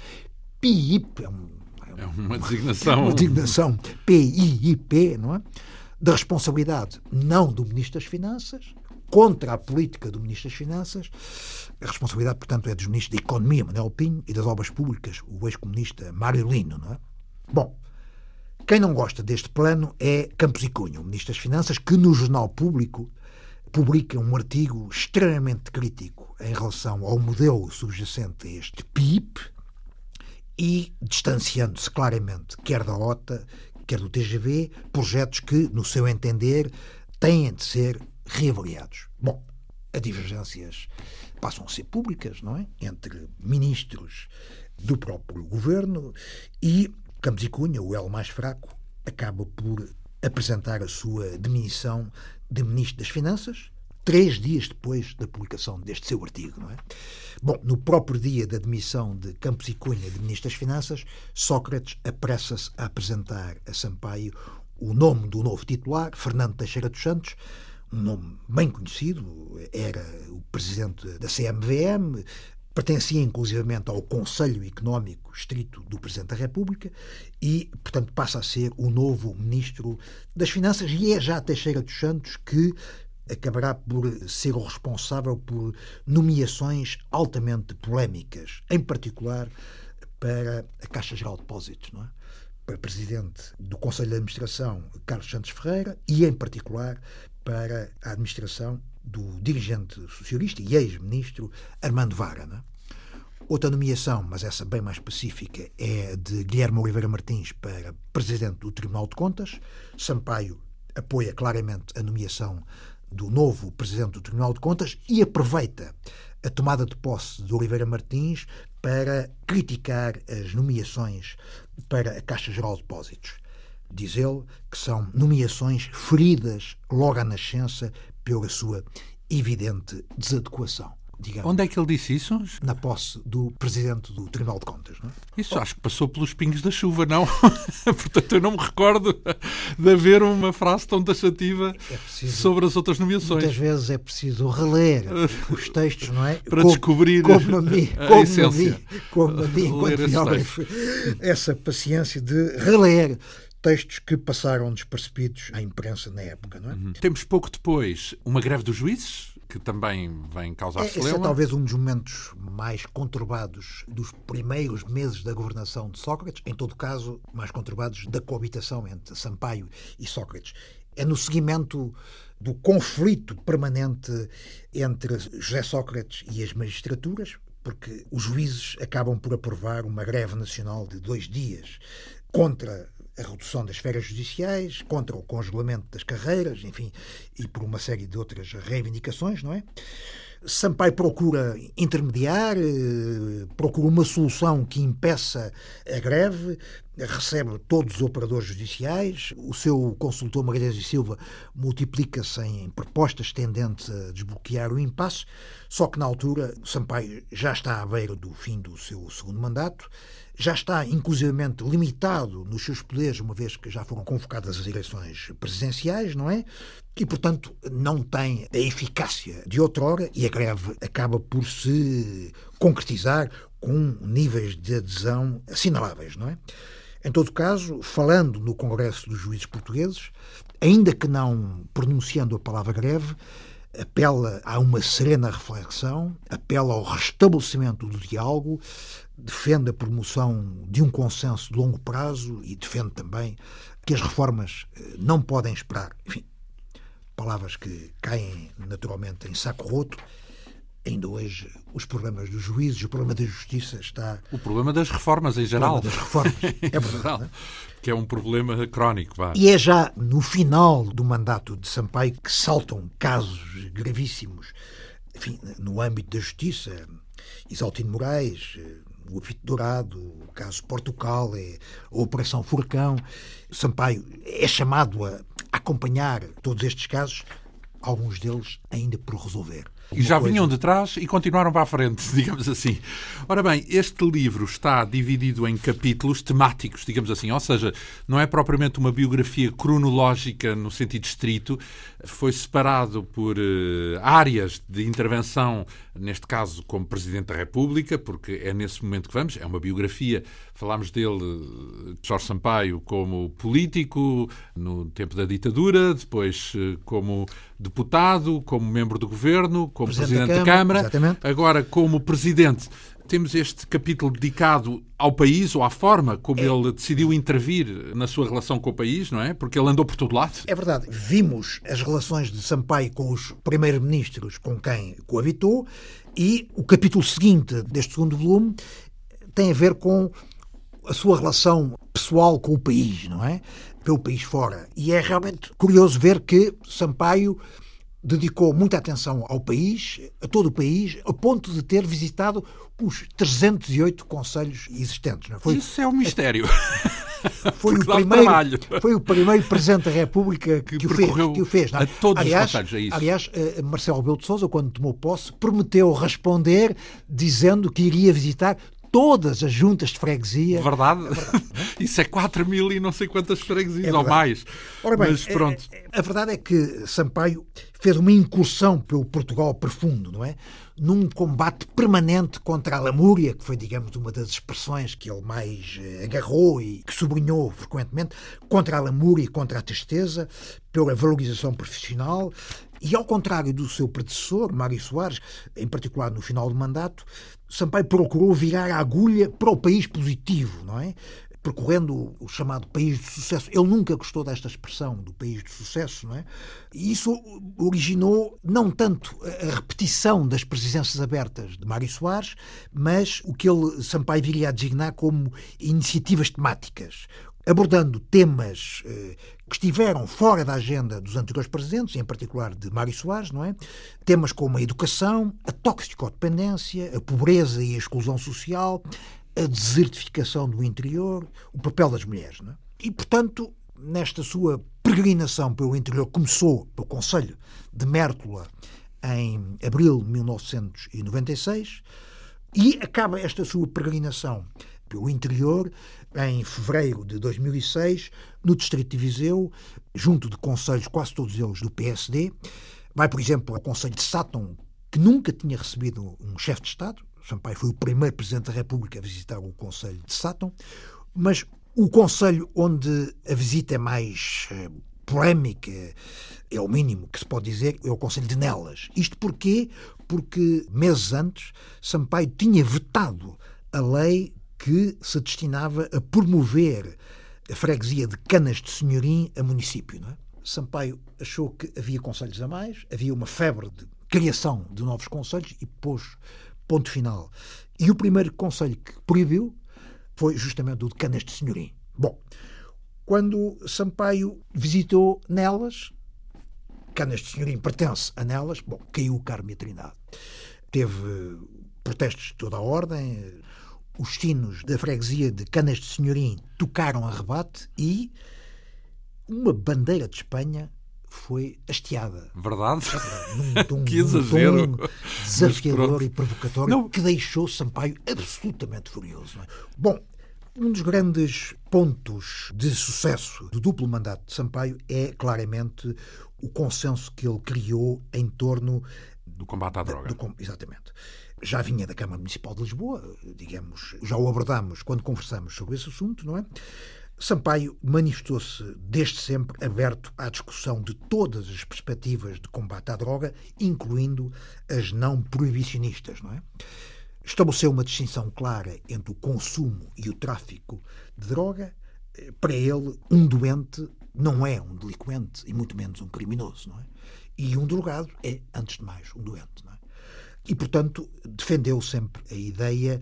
B: PIIP, é, um,
A: é uma designação. [LAUGHS]
B: Uma designação PIIP, não é? da responsabilidade não do Ministro das Finanças, contra a política do Ministro das Finanças. A responsabilidade, portanto, é dos Ministros da Economia, Manuel Pinho, e das Obras Públicas, o ex-comunista Mário Lino. Não é? Bom, quem não gosta deste plano é Campos e Cunha, o Ministro das Finanças, que no Jornal Público publica um artigo extremamente crítico em relação ao modelo subjacente a este PIB e distanciando-se claramente, quer da OTA, quer do TGV, projetos que, no seu entender, têm de ser reavaliados. Bom, as divergências passam a ser públicas, não é? Entre ministros do próprio governo e Campos e Cunha, o elo mais fraco, acaba por apresentar a sua demissão de Ministro das Finanças, três dias depois da publicação deste seu artigo. Não é? Bom, no próprio dia da demissão de Campos e Cunha de Ministro das Finanças, Sócrates apressa-se a apresentar a Sampaio o nome do novo titular, Fernando Teixeira dos Santos, um nome bem conhecido, era o presidente da CMVM, pertencia inclusivamente ao Conselho Económico Estrito do Presidente da República e, portanto, passa a ser o novo Ministro das Finanças e é já Teixeira dos Santos que acabará por ser o responsável por nomeações altamente polémicas, em particular para a Caixa Geral de Depósitos, não é? para presidente do Conselho de Administração, Carlos Santos Ferreira, e, em particular, para a administração do dirigente socialista e ex-ministro Armando Vara. Né? Outra nomeação, mas essa bem mais específica, é de Guilherme Oliveira Martins para presidente do Tribunal de Contas. Sampaio apoia claramente a nomeação do novo presidente do Tribunal de Contas e aproveita a tomada de posse de Oliveira Martins para criticar as nomeações para a Caixa Geral de Depósitos. Diz ele que são nomeações feridas logo à nascença pela sua evidente desadequação.
A: Digamos, Onde é que ele disse isso?
B: Na posse do Presidente do Tribunal de Contas. Não
A: é? Isso acho que passou pelos pingos da chuva, não? [LAUGHS] Portanto, eu não me recordo de haver uma frase tão taxativa é preciso, sobre as outras nomeações.
B: Muitas vezes é preciso reler os textos, não é? [LAUGHS]
A: Para como, descobrir
B: como a mim, a como essência. A mim, como a mim, enquanto biógrafo, essa paciência de reler textos que passaram despercebidos à imprensa na época. Não é? Uhum.
A: Temos pouco depois uma greve dos juízes, que também vem causar é,
B: Esse é talvez um dos momentos mais conturbados dos primeiros meses da governação de Sócrates, em todo caso, mais conturbados da coabitação entre Sampaio e Sócrates. É no seguimento do conflito permanente entre José Sócrates e as magistraturas, porque os juízes acabam por aprovar uma greve nacional de dois dias contra a redução das férias judiciais, contra o congelamento das carreiras, enfim, e por uma série de outras reivindicações, não é? Sampaio procura intermediar, eh, procura uma solução que impeça a greve, recebe todos os operadores judiciais, o seu consultor Magalhães e Silva multiplica-se em propostas tendentes a desbloquear o impasse, só que na altura Sampaio já está à beira do fim do seu segundo mandato, já está inclusivamente limitado nos seus poderes, uma vez que já foram convocadas as eleições presidenciais, não é? E, portanto, não tem a eficácia de outrora e a greve acaba por se concretizar com níveis de adesão assinaláveis, não é? Em todo caso, falando no Congresso dos Juízes Portugueses, ainda que não pronunciando a palavra greve, apela a uma serena reflexão, apela ao restabelecimento do diálogo, defende a promoção de um consenso de longo prazo e defende também que as reformas eh, não podem esperar. Enfim, palavras que caem naturalmente em saco roto. Ainda hoje, os problemas dos juízes, o problema da justiça está.
A: O problema das reformas em geral.
B: O das reformas, [LAUGHS] é verdade.
A: é? Que é um problema crónico. Vá.
B: E é já no final do mandato de Sampaio que saltam casos gravíssimos, enfim, no âmbito da justiça. Isaltino Moraes, o Apito Dourado, o caso Portugal, a Operação Furacão. Sampaio é chamado a acompanhar todos estes casos, alguns deles ainda por resolver.
A: E já coisa... vinham de trás e continuaram para a frente, [LAUGHS] digamos assim. Ora bem, este livro está dividido em capítulos temáticos, digamos assim, ou seja, não é propriamente uma biografia cronológica no sentido estrito, foi separado por uh, áreas de intervenção, neste caso como Presidente da República, porque é nesse momento que vamos, é uma biografia, falámos dele, de Jorge Sampaio, como político no tempo da ditadura, depois uh, como deputado, como membro do governo, como Presidente, Presidente da Câmara, da Câmara agora como Presidente. Temos este capítulo dedicado ao país ou à forma como é. ele decidiu intervir na sua relação com o país, não é? Porque ele andou por todo lado.
B: É verdade. Vimos as relações de Sampaio com os primeiros-ministros com quem coabitou e o capítulo seguinte deste segundo volume tem a ver com a sua relação pessoal com o país, não é? Pelo país fora. E é realmente curioso ver que Sampaio dedicou muita atenção ao país, a todo o país, a ponto de ter visitado os 308 conselhos existentes.
A: É? Foi, Isso é um mistério. [LAUGHS]
B: Foi o, primeiro, foi o primeiro Presidente da República que, que, o, fez, que o fez. É?
A: A todos aliás, os conselhos, é isso.
B: Aliás, eh, Marcelo Rebelo de Sousa, quando tomou posse, prometeu responder dizendo que iria visitar todas as juntas de freguesia.
A: Verdade? É verdade é? [LAUGHS] Isso é 4 mil e não sei quantas freguesias é ou mais.
B: Ora bem, Mas pronto. A, é, é, a verdade é que Sampaio fez uma incursão pelo Portugal profundo, não é? Num combate permanente contra a lamúria, que foi, digamos, uma das expressões que ele mais eh, agarrou e que sublinhou frequentemente, contra a lamúria e contra a tristeza, pela valorização profissional, e ao contrário do seu predecessor, Mário Soares, em particular no final do mandato, Sampaio procurou virar a agulha para o país positivo, não é? percorrendo o chamado país de sucesso. Ele nunca gostou desta expressão do país de sucesso, não é? E isso originou não tanto a repetição das presidências abertas de Mário Soares, mas o que ele, Sampaio, viria a designar como iniciativas temáticas, abordando temas eh, que estiveram fora da agenda dos anteriores presidentes, em particular de Mário Soares, não é? Temas como a educação, a toxicodependência, a pobreza e a exclusão social, a desertificação do interior, o papel das mulheres, não é? E, portanto, nesta sua peregrinação pelo interior, começou pelo Conselho de Mértola em abril de 1996 e acaba esta sua peregrinação pelo interior em fevereiro de 2006, no Distrito de Viseu, junto de conselhos, quase todos eles do PSD. Vai, por exemplo, ao Conselho de Sátão, que nunca tinha recebido um chefe de Estado. Sampaio foi o primeiro Presidente da República a visitar o Conselho de Sátão. Mas o Conselho onde a visita é mais eh, polémica, é o mínimo que se pode dizer, é o Conselho de Nelas. Isto porquê? Porque meses antes Sampaio tinha vetado a lei que se destinava a promover a freguesia de Canas de Senhorim a município. É? Sampaio achou que havia conselhos a mais, havia uma febre de criação de novos conselhos e pôs ponto final. E o primeiro conselho que proibiu foi justamente o de Canas de Senhorim. Bom, quando Sampaio visitou Nelas, Canas de Senhorim pertence a Nelas, bom, caiu o Carme Trindade. Teve protestos de toda a ordem, os sinos da freguesia de Canas de Senhorim tocaram a rebate e uma bandeira de Espanha foi hasteada.
A: Verdade? [LAUGHS]
B: Num tom, que exagero. Num desafiador e provocatório Não. que deixou Sampaio absolutamente furioso. É? Bom, um dos grandes pontos de sucesso do duplo mandato de Sampaio é claramente o consenso que ele criou em torno
A: do combate à droga.
B: Do, exatamente já vinha da Câmara Municipal de Lisboa, digamos, já o abordámos quando conversamos sobre esse assunto, não é? Sampaio manifestou-se desde sempre aberto à discussão de todas as perspectivas de combate à droga, incluindo as não proibicionistas, não é? Estabeleceu uma distinção clara entre o consumo e o tráfico de droga. Para ele, um doente não é um delinquente e muito menos um criminoso, não é? E um drogado é, antes de mais, um doente? E, portanto, defendeu sempre a ideia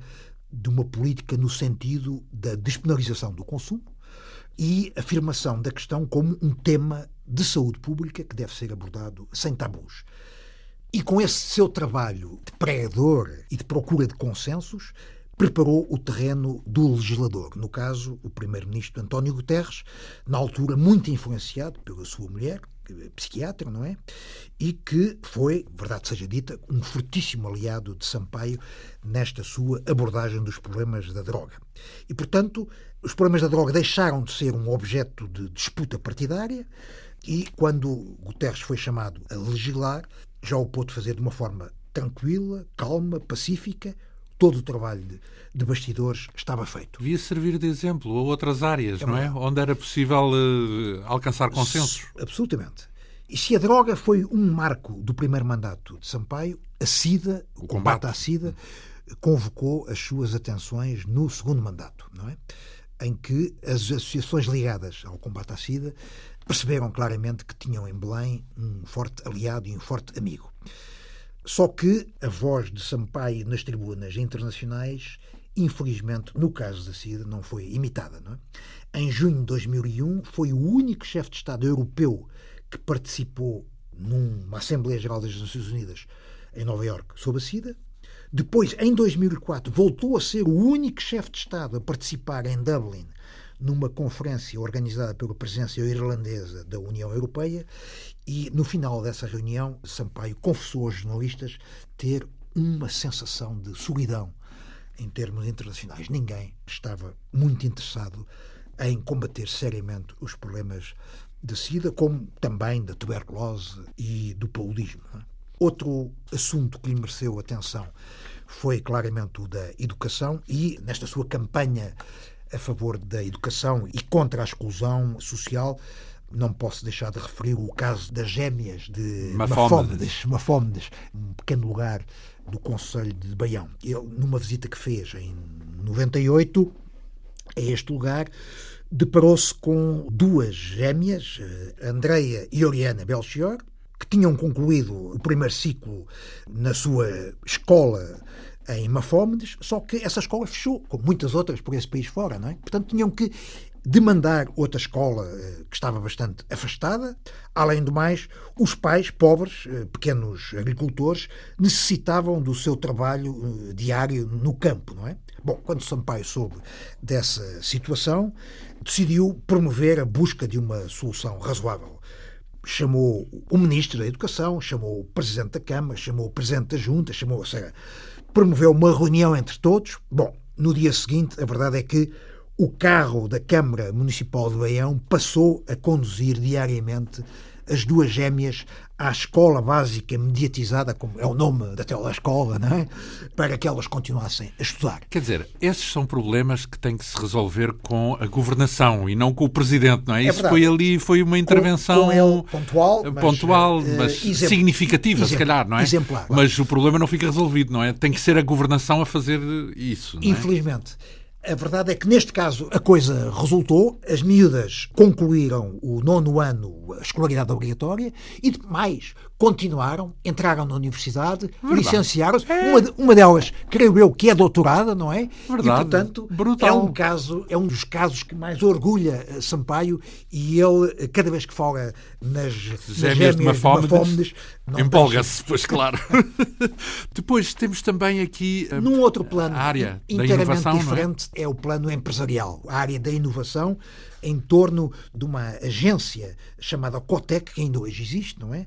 B: de uma política no sentido da despenalização do consumo e afirmação da questão como um tema de saúde pública que deve ser abordado sem tabus. E com esse seu trabalho de pregador e de procura de consensos, preparou o terreno do legislador, no caso, o primeiro-ministro António Guterres, na altura muito influenciado pela sua mulher, psiquiatra, não é? E que foi, verdade seja dita, um fortíssimo aliado de Sampaio nesta sua abordagem dos problemas da droga. E, portanto, os problemas da droga deixaram de ser um objeto de disputa partidária e, quando Guterres foi chamado a legislar, já o pôde fazer de uma forma tranquila, calma, pacífica, todo o trabalho de, de bastidores estava feito.
A: Devia servir de exemplo a outras áreas, é não é? Onde era possível uh, alcançar consensos.
B: Absolutamente. E se a droga foi um marco do primeiro mandato de Sampaio, a SIDA, o, o combate. combate à SIDA, convocou as suas atenções no segundo mandato, não é? Em que as associações ligadas ao combate à SIDA perceberam claramente que tinham em Belém um forte aliado e um forte amigo. Só que a voz de Sampaio nas tribunas internacionais infelizmente, no caso da SIDA, não foi imitada. Não é? Em junho de 2001, foi o único chefe de Estado europeu que participou numa Assembleia Geral das Nações Unidas em Nova Iorque sobre a SIDA. Depois, em 2004, voltou a ser o único chefe de Estado a participar em Dublin numa conferência organizada pela presidência irlandesa da União Europeia e, no final dessa reunião, Sampaio confessou aos jornalistas ter uma sensação de solidão em termos internacionais. Ninguém estava muito interessado em combater seriamente os problemas da SIDA, como também da tuberculose e do paulismo. Outro assunto que lhe mereceu atenção foi claramente o da educação e, nesta sua campanha a favor da educação e contra a exclusão social, não posso deixar de referir o caso das gêmeas de Mafómedes, Mafómedes um pequeno lugar do Conselho de Baião. Ele, numa visita que fez em 98 a este lugar, deparou-se com duas gêmeas, eh, Andreia e Oriana Belchior, que tinham concluído o primeiro ciclo na sua escola em Mafómedes, só que essa escola fechou, como muitas outras por esse país fora, não é? Portanto, tinham que demandar outra escola eh, que estava bastante afastada. Além do mais, os pais pobres, eh, pequenos agricultores, necessitavam do seu trabalho diário no campo, não é? Bom, quando Sampaio soube dessa situação, decidiu promover a busca de uma solução razoável. Chamou o Ministro da Educação, chamou o Presidente da Câmara, chamou o Presidente da Junta, chamou, ou seja, promoveu uma reunião entre todos. Bom, no dia seguinte, a verdade é que o carro da Câmara Municipal de Baião passou a conduzir diariamente as duas gêmeas à escola básica mediatizada, como é o nome da telescola, não é? para que elas continuassem a estudar.
A: Quer dizer, esses são problemas que têm que se resolver com a governação e não com o presidente, não é? é Isso verdade. foi ali, foi uma intervenção
B: com, com pontual,
A: mas, pontual, eh, mas uh, significativa, exemplo, se calhar, não é?
B: Exemplar.
A: Mas o problema não fica resolvido, não é? Tem que ser a governação a fazer isso.
B: É? A verdade é que neste caso a coisa resultou, as miúdas concluíram o nono ano, a escolaridade obrigatória, e mais, continuaram, entraram na universidade, licenciaram-se. É. Uma, uma delas, creio eu, que é doutorada, não é?
A: Verdade.
B: E, portanto,
A: Brutal.
B: é um caso, é um dos casos que mais orgulha eh, Sampaio e ele, eh, cada vez que fala nas,
A: nas gêmeas de Mafómedes, empolga-se, pois claro. [LAUGHS] Depois temos também aqui
B: a, Num outro plano, a área inteiramente inovação, diferente, é? é o plano empresarial, a área da inovação em torno de uma agência chamada Cotec, que ainda hoje existe, não é?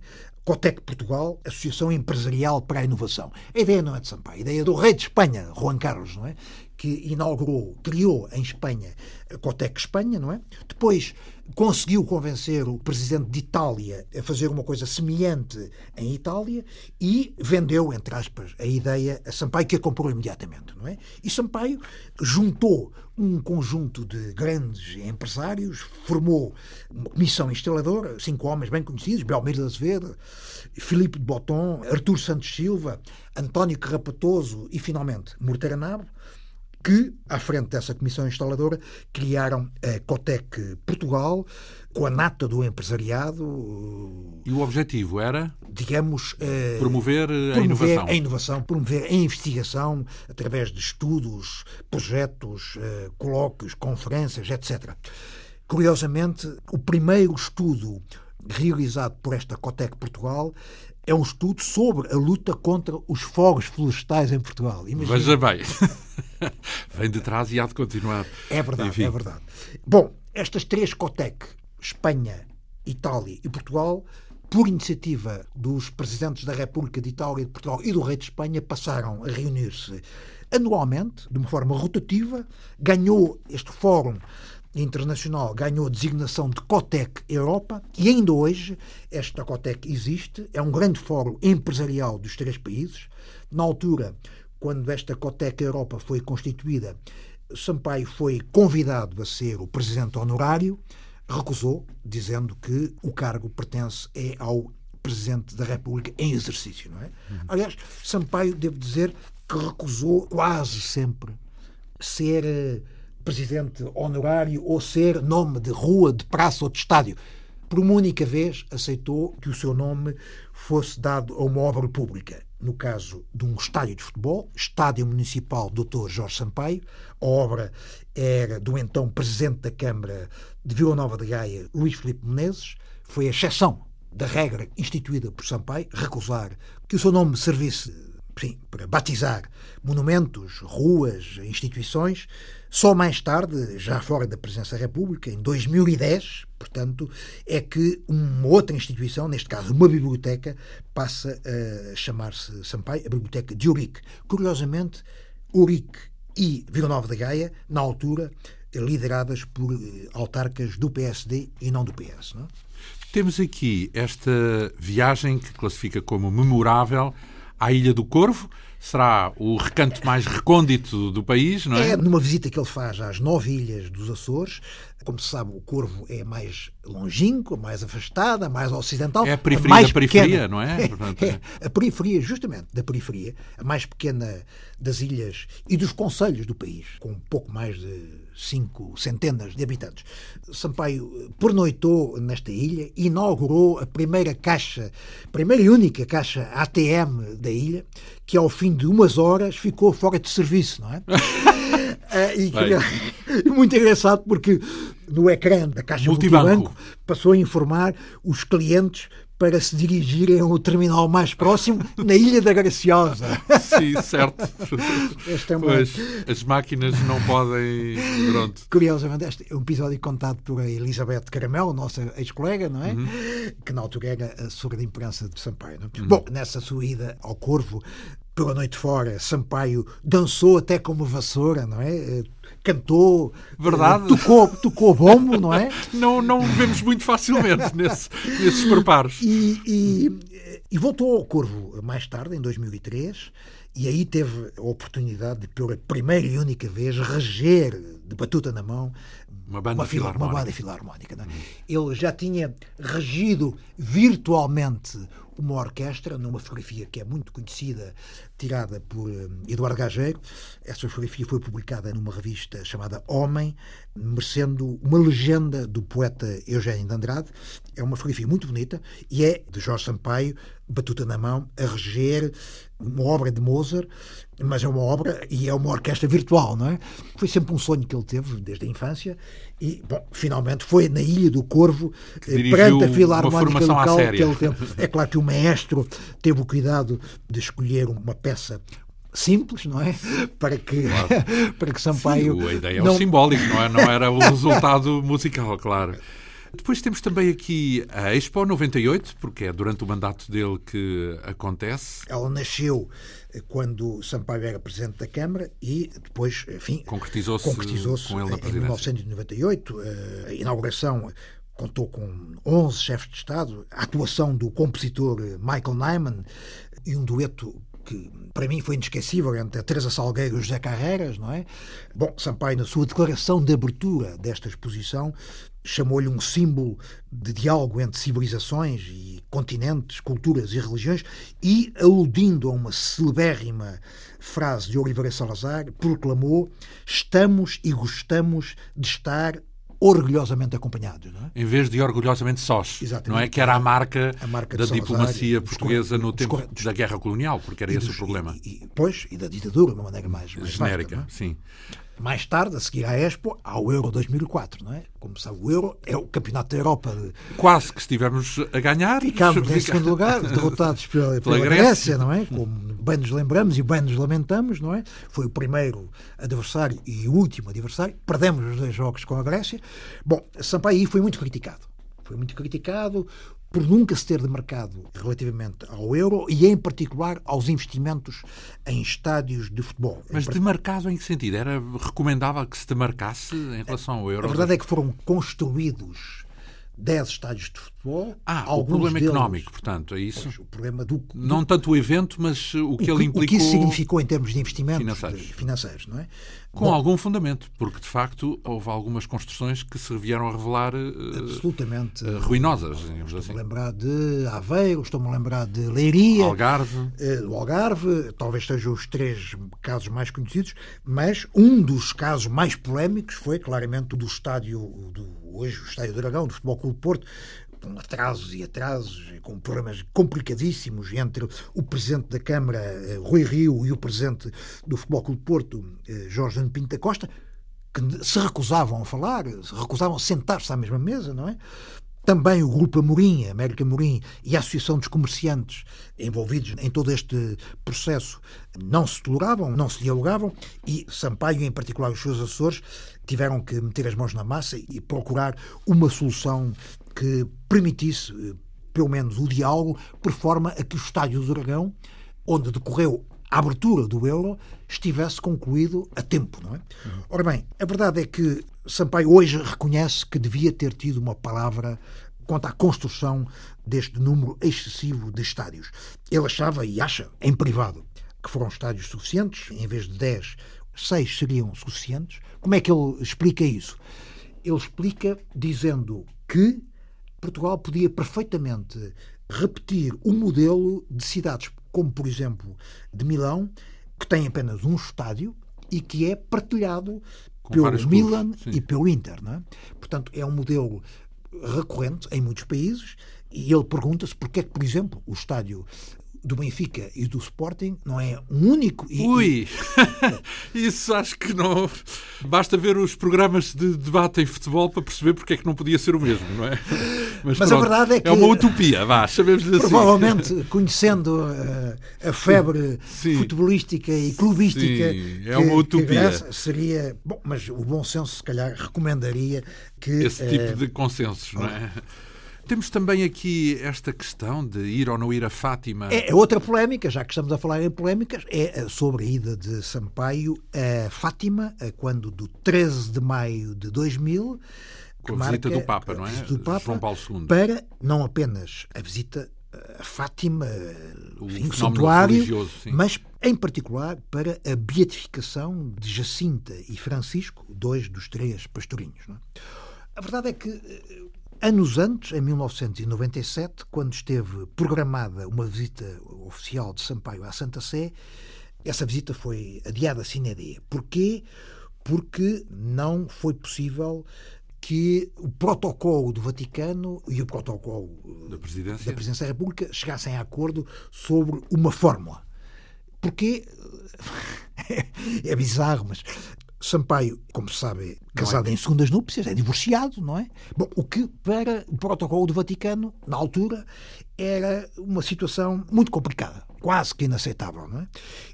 B: Cotec Portugal, Associação Empresarial para a Inovação. A ideia não é de Sampaio, a ideia é do rei de Espanha, Juan Carlos, não é? Que inaugurou, criou em Espanha a Cotec Espanha, não é? Depois conseguiu convencer o presidente de Itália a fazer uma coisa semelhante em Itália e vendeu, entre aspas, a ideia a Sampaio, que a comprou imediatamente, não é? E Sampaio juntou um conjunto de grandes empresários, formou uma comissão instaladora, cinco homens bem conhecidos, Belmiro de Azevedo, Filipe de Botton, Artur Santos Silva, António Carrapatoso e, finalmente, Morteira que, à frente dessa comissão instaladora, criaram a Cotec Portugal, com a nata do empresariado.
A: E o objetivo era?
B: Digamos.
A: Eh, promover,
B: a
A: promover inovação.
B: a inovação, promover a investigação através de estudos, projetos, eh, colóquios, conferências, etc. Curiosamente, o primeiro estudo realizado por esta Cotec Portugal é um estudo sobre a luta contra os fogos florestais em Portugal.
A: Imagina. Veja bem. [LAUGHS] Vem de trás e há de continuar.
B: É verdade, Enfim. é verdade. Bom, estas três COTEC, Espanha, Itália e Portugal, por iniciativa dos presidentes da República de Itália e de Portugal e do rei de Espanha, passaram a reunir-se anualmente, de uma forma rotativa. Ganhou este fórum internacional ganhou a designação de COTEC Europa e ainda hoje esta COTEC existe, é um grande fórum empresarial dos três países. Na altura, quando esta COTEC Europa foi constituída, Sampaio foi convidado a ser o presidente honorário, recusou, dizendo que o cargo pertence é ao presidente da República em exercício, não é? Uhum. Aliás, Sampaio, devo dizer, que recusou quase sempre ser eh, presidente honorário ou ser nome de rua, de praça ou de estádio. Por uma única vez, aceitou que o seu nome fosse dado a uma obra pública. No caso de um estádio de futebol, Estádio Municipal Dr. Jorge Sampaio, a obra era do então Presidente da Câmara de Vila Nova de Gaia, Luís Filipe Menezes, foi a exceção da regra instituída por Sampaio, recusar que o seu nome servisse enfim, para batizar monumentos, ruas, instituições. Só mais tarde, já fora da presença da República, em 2010, portanto, é que uma outra instituição, neste caso uma biblioteca, passa a chamar-se Sampaio, a Biblioteca de Urique. Curiosamente, Urique e Vila Nova da Gaia, na altura, lideradas por eh, autarcas do PSD e não do PS. Não é?
A: Temos aqui esta viagem que classifica como memorável à Ilha do Corvo. Será o recanto mais recôndito do país, não é?
B: É numa visita que ele faz às nove ilhas dos Açores. Como se sabe, o Corvo é mais longínquo, mais afastada, mais ocidental.
A: É a periferia a da periferia, pequena. não é? [LAUGHS]
B: é? é? A periferia, justamente, da periferia, a mais pequena das ilhas e dos conselhos do país, com um pouco mais de cinco centenas de habitantes. Sampaio pernoitou nesta ilha, inaugurou a primeira caixa, primeira e única caixa ATM da ilha, que ao fim de umas horas ficou fora de serviço, não é? uh, [LAUGHS] e, muito engraçado porque no ecrã da caixa multibanco. multibanco passou a informar os clientes para se dirigirem ao terminal mais próximo na Ilha da Graciosa. [LAUGHS]
A: Sim, certo. É uma... Pois, as máquinas não podem. Pronto.
B: Curiosamente, este é um episódio contado por a Elizabeth Caramelo, nossa ex-colega, não é? Uhum. Que na altura era assessora de imprensa de Sampaio. É? Uhum. Bom, nessa sua ida ao Corvo, pela noite fora, Sampaio dançou até com uma vassoura, não é? cantou,
A: Verdade.
B: tocou, tocou bombo, não é? [LAUGHS]
A: Não, não vemos muito facilmente nesse, nesses preparos.
B: E, e, e, voltou ao Corvo mais tarde, em 2003, e aí teve a oportunidade de, pela primeira e única vez, reger de batuta na mão
A: uma banda
B: uma,
A: filarmónica.
B: Uma banda filarmónica é? Ele já tinha regido virtualmente uma orquestra numa fotografia que é muito conhecida, tirada por eh, Eduardo Gageiro. Essa fotografia foi publicada numa revista chamada Homem, merecendo uma legenda do poeta Eugênio de Andrade. É uma fotografia muito bonita e é de Jorge Sampaio, batuta na mão, a reger uma obra de Mozart, mas é uma obra e é uma orquestra virtual, não é? Foi sempre um sonho que ele teve desde a infância e, bom, finalmente foi na Ilha do Corvo, eh, perante a Filarmónica local que ele teve. É claro que o maestro teve o cuidado de escolher uma peça simples, não é? Para que, claro. [LAUGHS] para que Sampaio.
A: Sim, a ideia é não... o simbólico, não, é? não era o resultado [LAUGHS] musical, claro. Depois temos também aqui a Expo 98, porque é durante o mandato dele que acontece.
B: Ela nasceu quando Sampaio era presidente da Câmara e depois, enfim,
A: concretizou-se concretizou com ele.
B: Em 1998, eh, a inauguração contou com 11 chefes de Estado, a atuação do compositor Michael Nyman e um dueto que para mim foi inesquecível entre a Teresa Salgueiro e o José Carreras, não é? Bom, Sampaio, na sua declaração de abertura desta exposição, chamou-lhe um símbolo de diálogo entre civilizações e continentes, culturas e religiões, e, aludindo a uma celebérrima frase de Oliveira Salazar, proclamou: Estamos e gostamos de estar orgulhosamente acompanhados. Não é?
A: Em vez de orgulhosamente sós. Exatamente. Não é que era a marca, a marca da diplomacia portuguesa no tempo da guerra colonial, porque era esse dos, o problema.
B: E, e, pois, e da ditadura, de uma maneira mais, mais
A: genérica.
B: Vasta,
A: é? sim.
B: Mais tarde, a seguir à Expo, ao Euro 2004, não é? Como sabe, o Euro é o campeonato da Europa.
A: Quase que estivemos a ganhar.
B: Ficámos em segundo lugar, [LAUGHS] derrotados pela, pela, pela Grécia. Grécia, não é? Como bem nos lembramos e bem nos lamentamos, não é? Foi o primeiro adversário e o último adversário. Perdemos os dois jogos com a Grécia. Bom, Sampaio foi muito criticado. Foi muito criticado por nunca se ter demarcado relativamente ao euro e, em particular, aos investimentos em estádios de futebol.
A: Mas demarcado em que sentido? Era recomendável que se demarcasse em relação ao euro?
B: A verdade é que foram construídos 10 estádios de futebol.
A: Ah, o problema deles, económico, portanto, é isso? Pois,
B: o problema do, do,
A: Não tanto o evento, mas o que, o ele implicou...
B: O que isso significou em termos de investimentos financeiros, de, financeiros não é?
A: Com Bom, algum fundamento, porque de facto houve algumas construções que se vieram a revelar uh, absolutamente uh, ruinosas.
B: Estou-me
A: assim.
B: a lembrar de Aveiro, estou-me a lembrar de Leiria,
A: Algarve.
B: Uh, Algarve, talvez sejam os três casos mais conhecidos, mas um dos casos mais polémicos foi claramente o do estádio do hoje o Estádio do Dragão, do Futebol Clube Porto, com atrasos e atrasos, com problemas complicadíssimos entre o Presidente da Câmara, eh, Rui Rio, e o Presidente do Futebol Clube Porto, eh, Jorge Ano Pinto da Costa, que se recusavam a falar, se recusavam a sentar-se à mesma mesa, não é? Também o Grupo Amorim, América Amorim e a Associação dos Comerciantes envolvidos em todo este processo não se toleravam, não se dialogavam e Sampaio, em particular os seus assessores, tiveram que meter as mãos na massa e procurar uma solução que permitisse, eh, pelo menos, o diálogo, por forma a que o Estádio do Dragão, onde decorreu a abertura do euro, estivesse concluído a tempo, não é? Ora bem, a verdade é que Sampaio hoje reconhece que devia ter tido uma palavra quanto à construção deste número excessivo de estádios. Ele achava e acha, em privado, que foram estádios suficientes, em vez de 10, 6 seriam suficientes. Como é que ele explica isso? Ele explica dizendo que Portugal podia perfeitamente repetir o modelo de cidades como, por exemplo, de Milão, que tem apenas um estádio e que é partilhado com pelo Milan e pelo Inter. Não é? Portanto, é um modelo recorrente em muitos países e ele pergunta-se porque é que, por exemplo, o estádio do Benfica e do Sporting não é um único.
A: E, Ui! [LAUGHS] Isso acho que não. Basta ver os programas de debate em futebol para perceber porque é que não podia ser o mesmo, não é?
B: Mas, Mas a verdade é que.
A: É uma utopia, vá, sabemos-lhe
B: assim. Provavelmente, [LAUGHS] conhecendo uh, a febre sim. futebolística e clubística.
A: Sim, é uma utopia.
B: Que seria. Bom, mas o bom senso, se calhar, recomendaria que.
A: Esse tipo uh, de consensos, não é? Temos também aqui esta questão de ir ou não ir a Fátima.
B: É, é outra polémica, já que estamos a falar em polémicas, é sobre a ida de Sampaio a Fátima, quando do 13 de maio de 2000
A: com a visita do Papa, não é?
B: Do Papa,
A: João Paulo II.
B: Para não apenas a visita a Fátima, o, enfim, santuário, mas em particular para a beatificação de Jacinta e Francisco, dois dos três pastorinhos. É? A verdade é que eh, Anos antes, em 1997, quando esteve programada uma visita oficial de Sampaio à Santa Sé, essa visita foi adiada sine die. Porquê? Porque não foi possível que o protocolo do Vaticano e o protocolo
A: da Presidência,
B: da, Presidência da República chegassem a acordo sobre uma fórmula. Porque [LAUGHS] é bizarro, mas Sampaio, como se sabe, é casado é. em segundas núpcias, é divorciado, não é? Bom, o que para o protocolo do Vaticano, na altura, era uma situação muito complicada, quase que inaceitável, não é?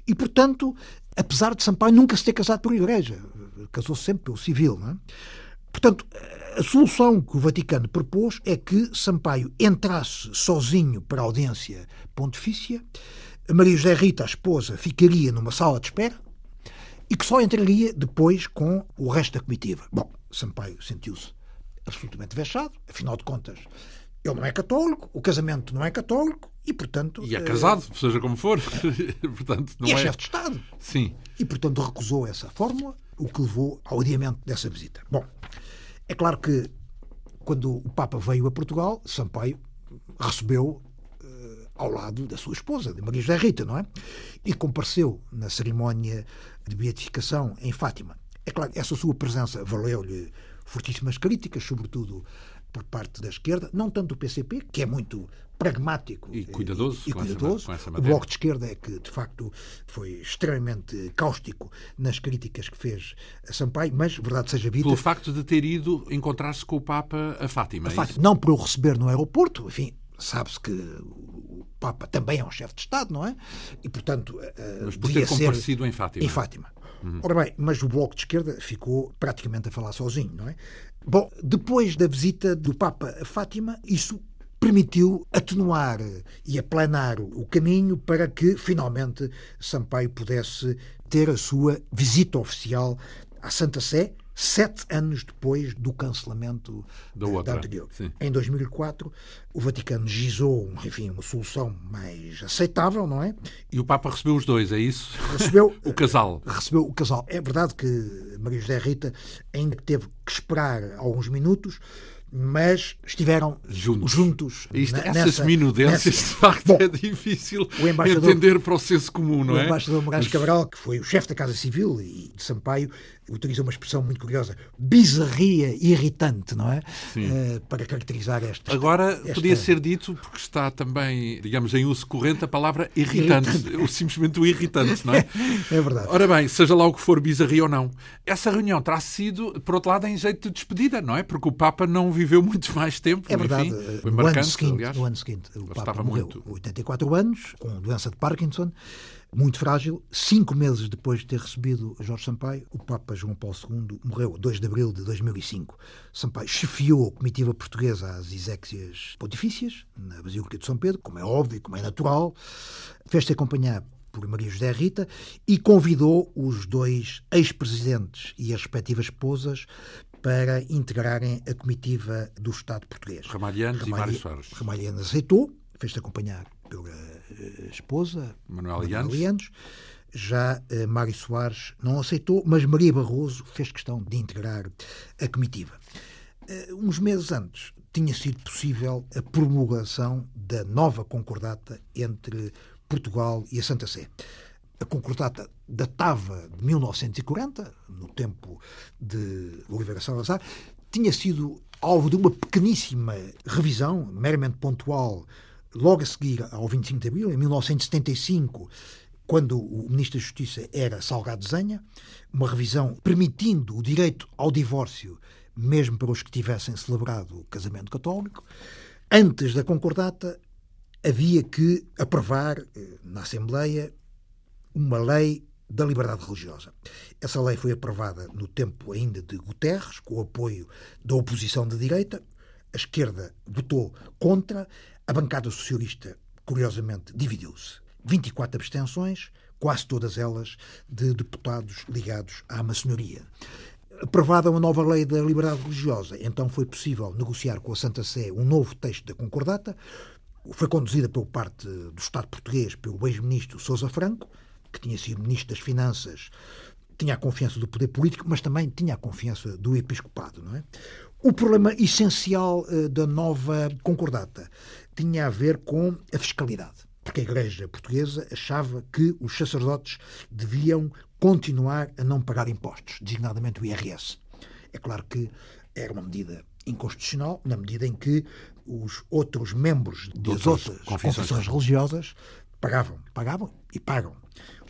B: E, portanto, apesar de Sampaio nunca se ter casado pela Igreja, casou-se sempre pelo civil, não é? Portanto, a solução que o Vaticano propôs é que Sampaio entrasse sozinho para a audiência pontifícia, Maria José Rita, a esposa, ficaria numa sala de espera, e que só entraria depois com o resto da comitiva. Bom, Sampaio sentiu-se absolutamente vexado, afinal de contas, ele não é católico, o casamento não é católico e, portanto.
A: E é casado, uh, seja como for. [LAUGHS] portanto, não
B: e
A: é,
B: é chefe de Estado.
A: Sim.
B: E, portanto, recusou essa fórmula, o que levou ao adiamento dessa visita. Bom, é claro que quando o Papa veio a Portugal, Sampaio recebeu ao lado da sua esposa, de Maria José Rita, não é? E compareceu na cerimónia de beatificação em Fátima. É claro, essa sua presença valeu-lhe fortíssimas críticas, sobretudo por parte da esquerda, não tanto do PCP, que é muito pragmático
A: e cuidadoso,
B: e, e cuidadoso.
A: Essa,
B: o Bloco de Esquerda é que, de facto, foi extremamente cáustico nas críticas que fez a Sampaio, mas, verdade seja dita...
A: Pelo facto de ter ido encontrar-se com o Papa a Fátima,
B: a
A: é
B: Fátima. Não por o receber no aeroporto, enfim, sabe-se que o Papa também é um chefe de Estado, não é? E, portanto,
A: eh, mas por ter comparecido em Fátima.
B: Em Fátima. Uhum. Ora bem, mas o Bloco de Esquerda ficou praticamente a falar sozinho, não é? Bom, depois da visita do Papa a Fátima, isso permitiu atenuar e aplanar o caminho para que finalmente Sampaio pudesse ter a sua visita oficial à Santa Sé, sete anos depois do cancelamento da, outra, da anterior. Sim. Em 2004, o Vaticano gizou enfim, uma solução mais aceitável, não é?
A: E o Papa recebeu os dois, é isso?
B: Recebeu [LAUGHS]
A: o casal.
B: Recebeu o casal. É verdade que Maria José Rita ainda teve que esperar alguns minutos, mas estiveram juntos. juntos
A: Isto, essas nessa, minudências, nessa... de facto, Bom, é difícil entender para o senso comum, não é?
B: O embaixador Moraes Cabral, que foi o chefe da Casa Civil e de Sampaio, utiliza uma expressão muito curiosa, bizarria irritante, não é? Uh, para caracterizar esta.
A: Agora, esta... podia ser dito, porque está também, digamos, em uso corrente, a palavra irritante, irritante. ou simplesmente o irritante, não é? [LAUGHS]
B: é verdade.
A: Ora bem, seja lá o que for bizarria ou não, essa reunião terá sido, por outro lado, em jeito de despedida, não é? Porque o Papa não viveu muito mais tempo.
B: É verdade.
A: Enfim, foi marcante,
B: no, ano seguinte,
A: aliás.
B: no ano seguinte, o Papa morreu, muito. 84 anos, com doença de Parkinson muito frágil. Cinco meses depois de ter recebido Jorge Sampaio, o Papa João Paulo II morreu 2 de abril de 2005. Sampaio chefiou a comitiva portuguesa às exéquias pontifícias, na Basílica de São Pedro, como é óbvio, como é natural. Fez-se acompanhar por Maria José Rita e convidou os dois ex-presidentes e as respectivas esposas para integrarem a comitiva do Estado português.
A: Ramalhianes Ramalhi... e Mário Soares.
B: Ramalhianes aceitou, fez-se acompanhar pela eh, esposa,
A: Manuel Lianos.
B: Já uh, Mário Soares não aceitou, mas Maria Barroso fez questão de integrar a comitiva. Uh, uns meses antes tinha sido possível a promulgação da nova concordata entre Portugal e a Santa Sé. A concordata datava de 1940, no tempo de Oliveira Salazar, tinha sido alvo de uma pequeníssima revisão, meramente pontual, logo a seguir ao 25 de abril, em 1975, quando o Ministro da Justiça era Salgado Zenha, uma revisão permitindo o direito ao divórcio, mesmo para os que tivessem celebrado o casamento católico. Antes da concordata, havia que aprovar eh, na Assembleia uma lei da liberdade religiosa. Essa lei foi aprovada no tempo ainda de Guterres, com o apoio da oposição de direita. A esquerda votou contra, a bancada socialista, curiosamente, dividiu-se. 24 abstenções, quase todas elas de deputados ligados à maçonaria. Aprovada uma nova lei da liberdade religiosa, então foi possível negociar com a Santa Sé um novo texto da concordata. Foi conduzida por parte do Estado português pelo ex-ministro Sousa Franco, que tinha sido ministro das Finanças, tinha a confiança do poder político, mas também tinha a confiança do episcopado. Não é? O problema essencial uh, da nova concordata tinha a ver com a fiscalidade. Porque a Igreja Portuguesa achava que os sacerdotes deviam continuar a não pagar impostos, designadamente o IRS. É claro que era uma medida inconstitucional, na medida em que os outros membros das outras confissões religiosas pagavam, pagavam e pagam.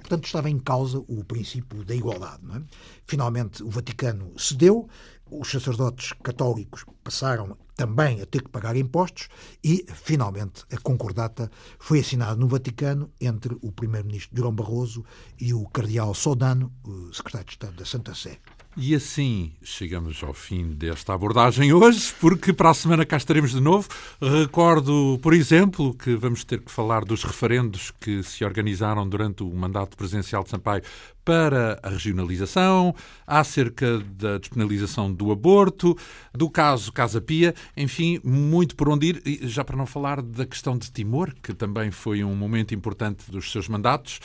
B: Portanto, estava em causa o princípio da igualdade. É? Finalmente, o Vaticano cedeu, os sacerdotes católicos passaram também a ter que pagar impostos e, finalmente, a concordata foi assinada no Vaticano entre o primeiro-ministro Durão Barroso e o cardeal Sodano, secretário de Estado da Santa Sé.
A: E assim chegamos ao fim desta abordagem hoje, porque para a semana cá estaremos de novo. Recordo, por exemplo, que vamos ter que falar dos referendos que se organizaram durante o mandato presidencial de Sampaio para a regionalização, acerca da despenalização do aborto, do caso Casa Pia, enfim, muito por onde ir, já para não falar da questão de Timor, que também foi um momento importante dos seus mandatos.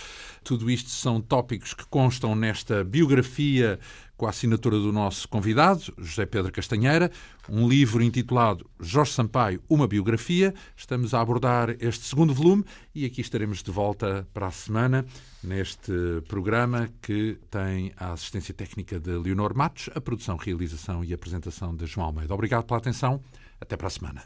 A: Tudo isto são tópicos que constam nesta biografia com a assinatura do nosso convidado, José Pedro Castanheira, um livro intitulado Jorge Sampaio, uma biografia. Estamos a abordar este segundo volume e aqui estaremos de volta para a semana neste programa que tem a assistência técnica de Leonor Matos, a produção, realização e apresentação de João Almeida. Obrigado pela atenção. Até para a semana.